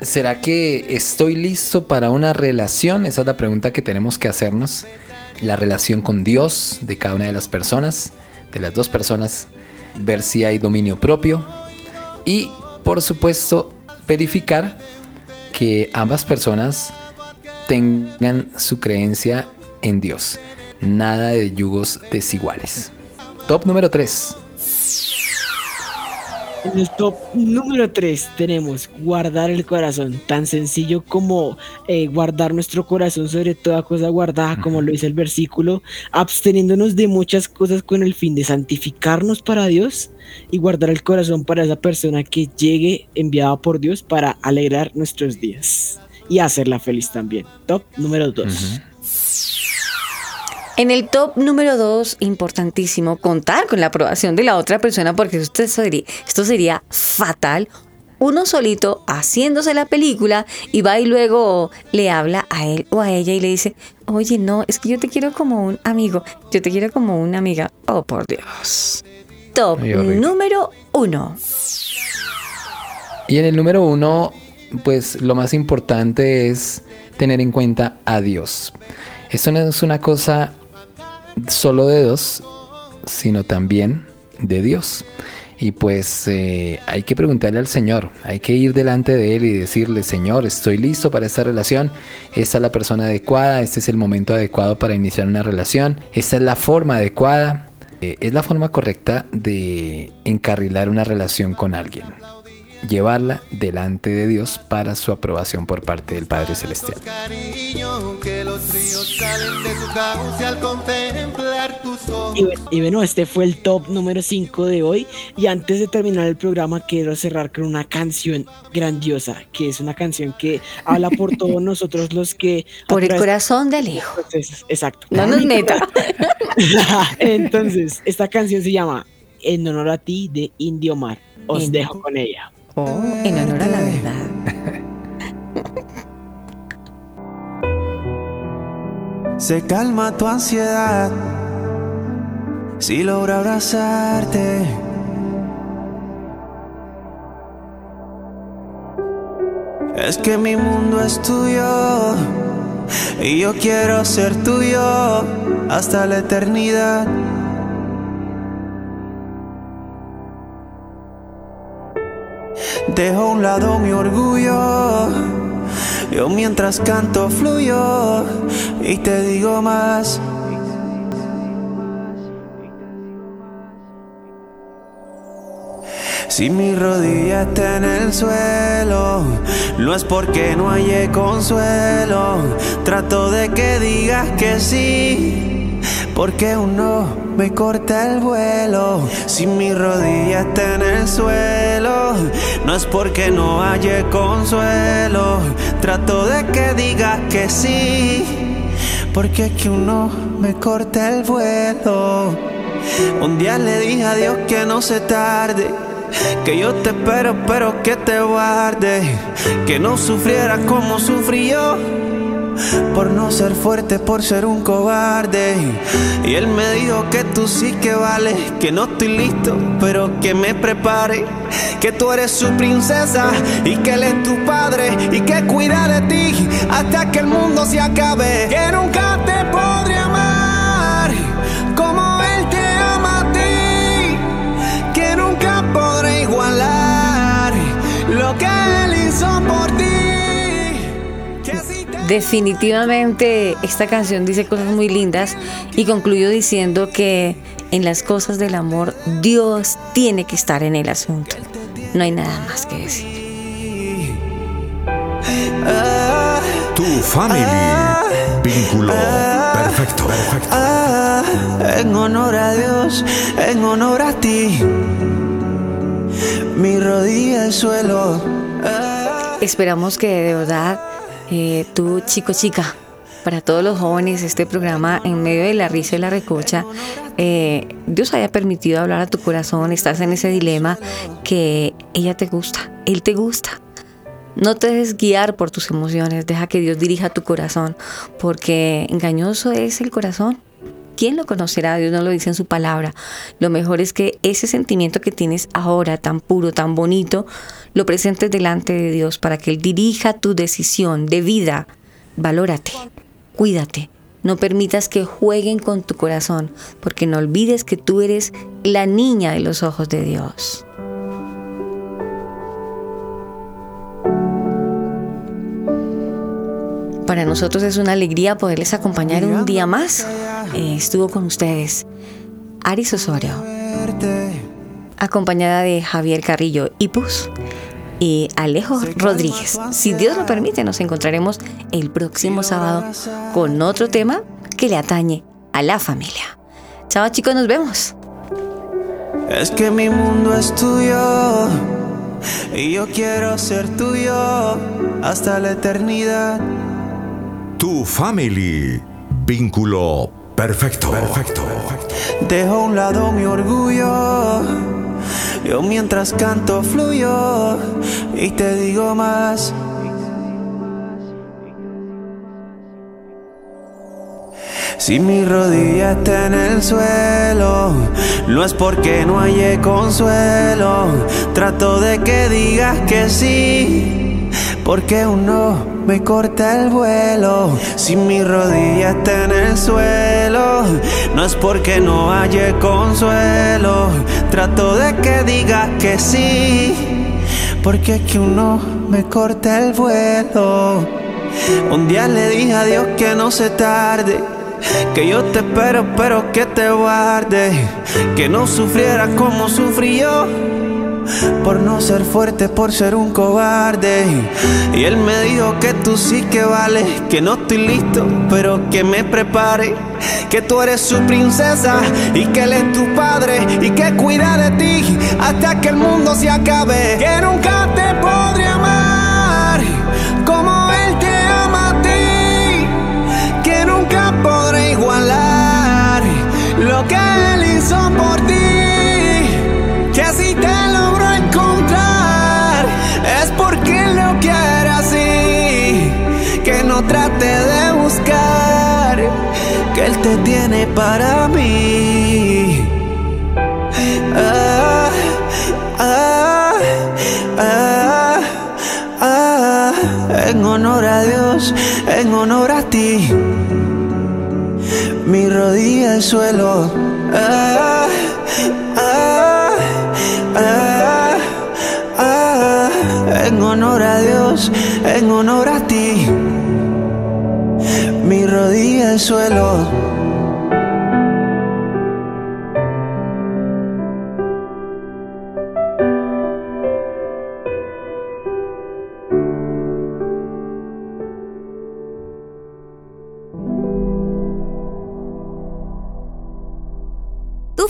¿será que estoy listo para una relación? Esa es la pregunta que tenemos que hacernos. La relación con Dios de cada una de las personas, de las dos personas, ver si hay dominio propio y, por supuesto, verificar que ambas personas tengan su creencia en Dios. Nada de yugos desiguales. Top número 3. En el top número 3 tenemos guardar el corazón, tan sencillo como eh, guardar nuestro corazón sobre toda cosa guardada, como lo dice el versículo, absteniéndonos de muchas cosas con el fin de santificarnos para Dios y guardar el corazón para esa persona que llegue enviada por Dios para alegrar nuestros días y hacerla feliz también. Top número 2. En el top número 2, importantísimo, contar con la aprobación de la otra persona porque esto sería, esto sería fatal. Uno solito haciéndose la película y va y luego le habla a él o a ella y le dice, oye, no, es que yo te quiero como un amigo, yo te quiero como una amiga. Oh, por Dios. Top número 1. Y en el número uno, pues lo más importante es tener en cuenta a Dios. Esto no es una cosa solo de dos, sino también de Dios. Y pues eh, hay que preguntarle al Señor, hay que ir delante de Él y decirle, Señor, estoy listo para esta relación, esta es la persona adecuada, este es el momento adecuado para iniciar una relación, esta es la forma adecuada, eh, es la forma correcta de encarrilar una relación con alguien. Llevarla delante de Dios para su aprobación por parte del Padre Celestial. Y, bu- y bueno, este fue el top número 5 de hoy. Y antes de terminar el programa, quiero cerrar con una canción grandiosa, que es una canción que habla por [laughs] todos nosotros los que... Por el corazón del hijo. Entonces, exacto. No nos meta. [laughs] Entonces, esta canción se llama En honor a ti de Indio Mar. Os dejo con ella. Oh, en honor a la verdad. Se calma tu ansiedad si logra abrazarte. Es que mi mundo es tuyo y yo quiero ser tuyo hasta la eternidad. Dejo a un lado mi orgullo. Yo mientras canto fluyo y te digo más. Si mi rodilla está en el suelo, no es porque no haya consuelo. Trato de que digas que sí, porque uno me corta el vuelo. Si mi rodilla está en el suelo, no es porque no haya consuelo. Trato de que digas que sí, porque es que uno me corta el vuelo. Un día le dije a Dios que no se tarde. Que yo te espero, pero que te guarde. Que no sufriera como sufrí yo. Por no ser fuerte, por ser un cobarde. Y él me dijo que tú sí que vales. Que no estoy listo, pero que me prepare. Que tú eres su princesa y que él es tu padre. Y que cuida de ti hasta que el mundo se acabe. Que nunca te podré amar como él te ama a ti que nunca podré igualar lo que él hizo por ti. Definitivamente esta canción dice cosas muy lindas y concluyo diciendo que en las cosas del amor Dios tiene que estar en el asunto. No hay nada más que decir. Tu family. Vínculo perfecto. Perfecto. En honor a Dios, en honor a ti. Mi rodilla al suelo. Esperamos que de verdad eh, tú, chico, chica, para todos los jóvenes, este programa en medio de la risa y la recocha, eh, Dios haya permitido hablar a tu corazón, estás en ese dilema que ella te gusta, él te gusta. No te dejes guiar por tus emociones, deja que Dios dirija tu corazón, porque engañoso es el corazón. ¿Quién lo conocerá? Dios no lo dice en su palabra. Lo mejor es que ese sentimiento que tienes ahora, tan puro, tan bonito, lo presentes delante de Dios para que Él dirija tu decisión de vida. Valórate, cuídate. No permitas que jueguen con tu corazón, porque no olvides que tú eres la niña de los ojos de Dios. Para nosotros es una alegría poderles acompañar un día más. Eh, estuvo con ustedes Aris Osorio, acompañada de Javier Carrillo Ipus y Alejo Rodríguez. Si Dios lo permite, nos encontraremos el próximo sábado con otro tema que le atañe a la familia. Chao chicos, nos vemos. Es que mi mundo es tuyo y yo quiero ser tuyo hasta la eternidad. Tu family. Vínculo perfecto. Perfecto. Dejo a un lado mi orgullo. Yo mientras canto fluyo y te digo más. Si mi rodilla está en el suelo, no es porque no haya consuelo. Trato de que digas que sí, porque uno me corta el vuelo. Si mi rodilla está en el suelo, no es porque no haya consuelo. Trato de que digas que sí, porque es que uno me corta el vuelo. Un día le dije a Dios que no se tarde. Que yo te espero, pero que te guarde. Que no sufriera como sufrí yo. Por no ser fuerte, por ser un cobarde. Y él me dijo que tú sí que vales. Que no estoy listo, pero que me prepare. Que tú eres su princesa y que él es tu padre. Y que cuida de ti hasta que el mundo se acabe. Que nunca te podré amar como él te ama a ti que nunca podré igualar lo que él hizo por ti. Tiene para mí. Ah, ah, ah, en honor a Dios, en honor a ti. Mi rodilla al suelo. En honor a Dios, en honor a ti. Mi rodilla al suelo.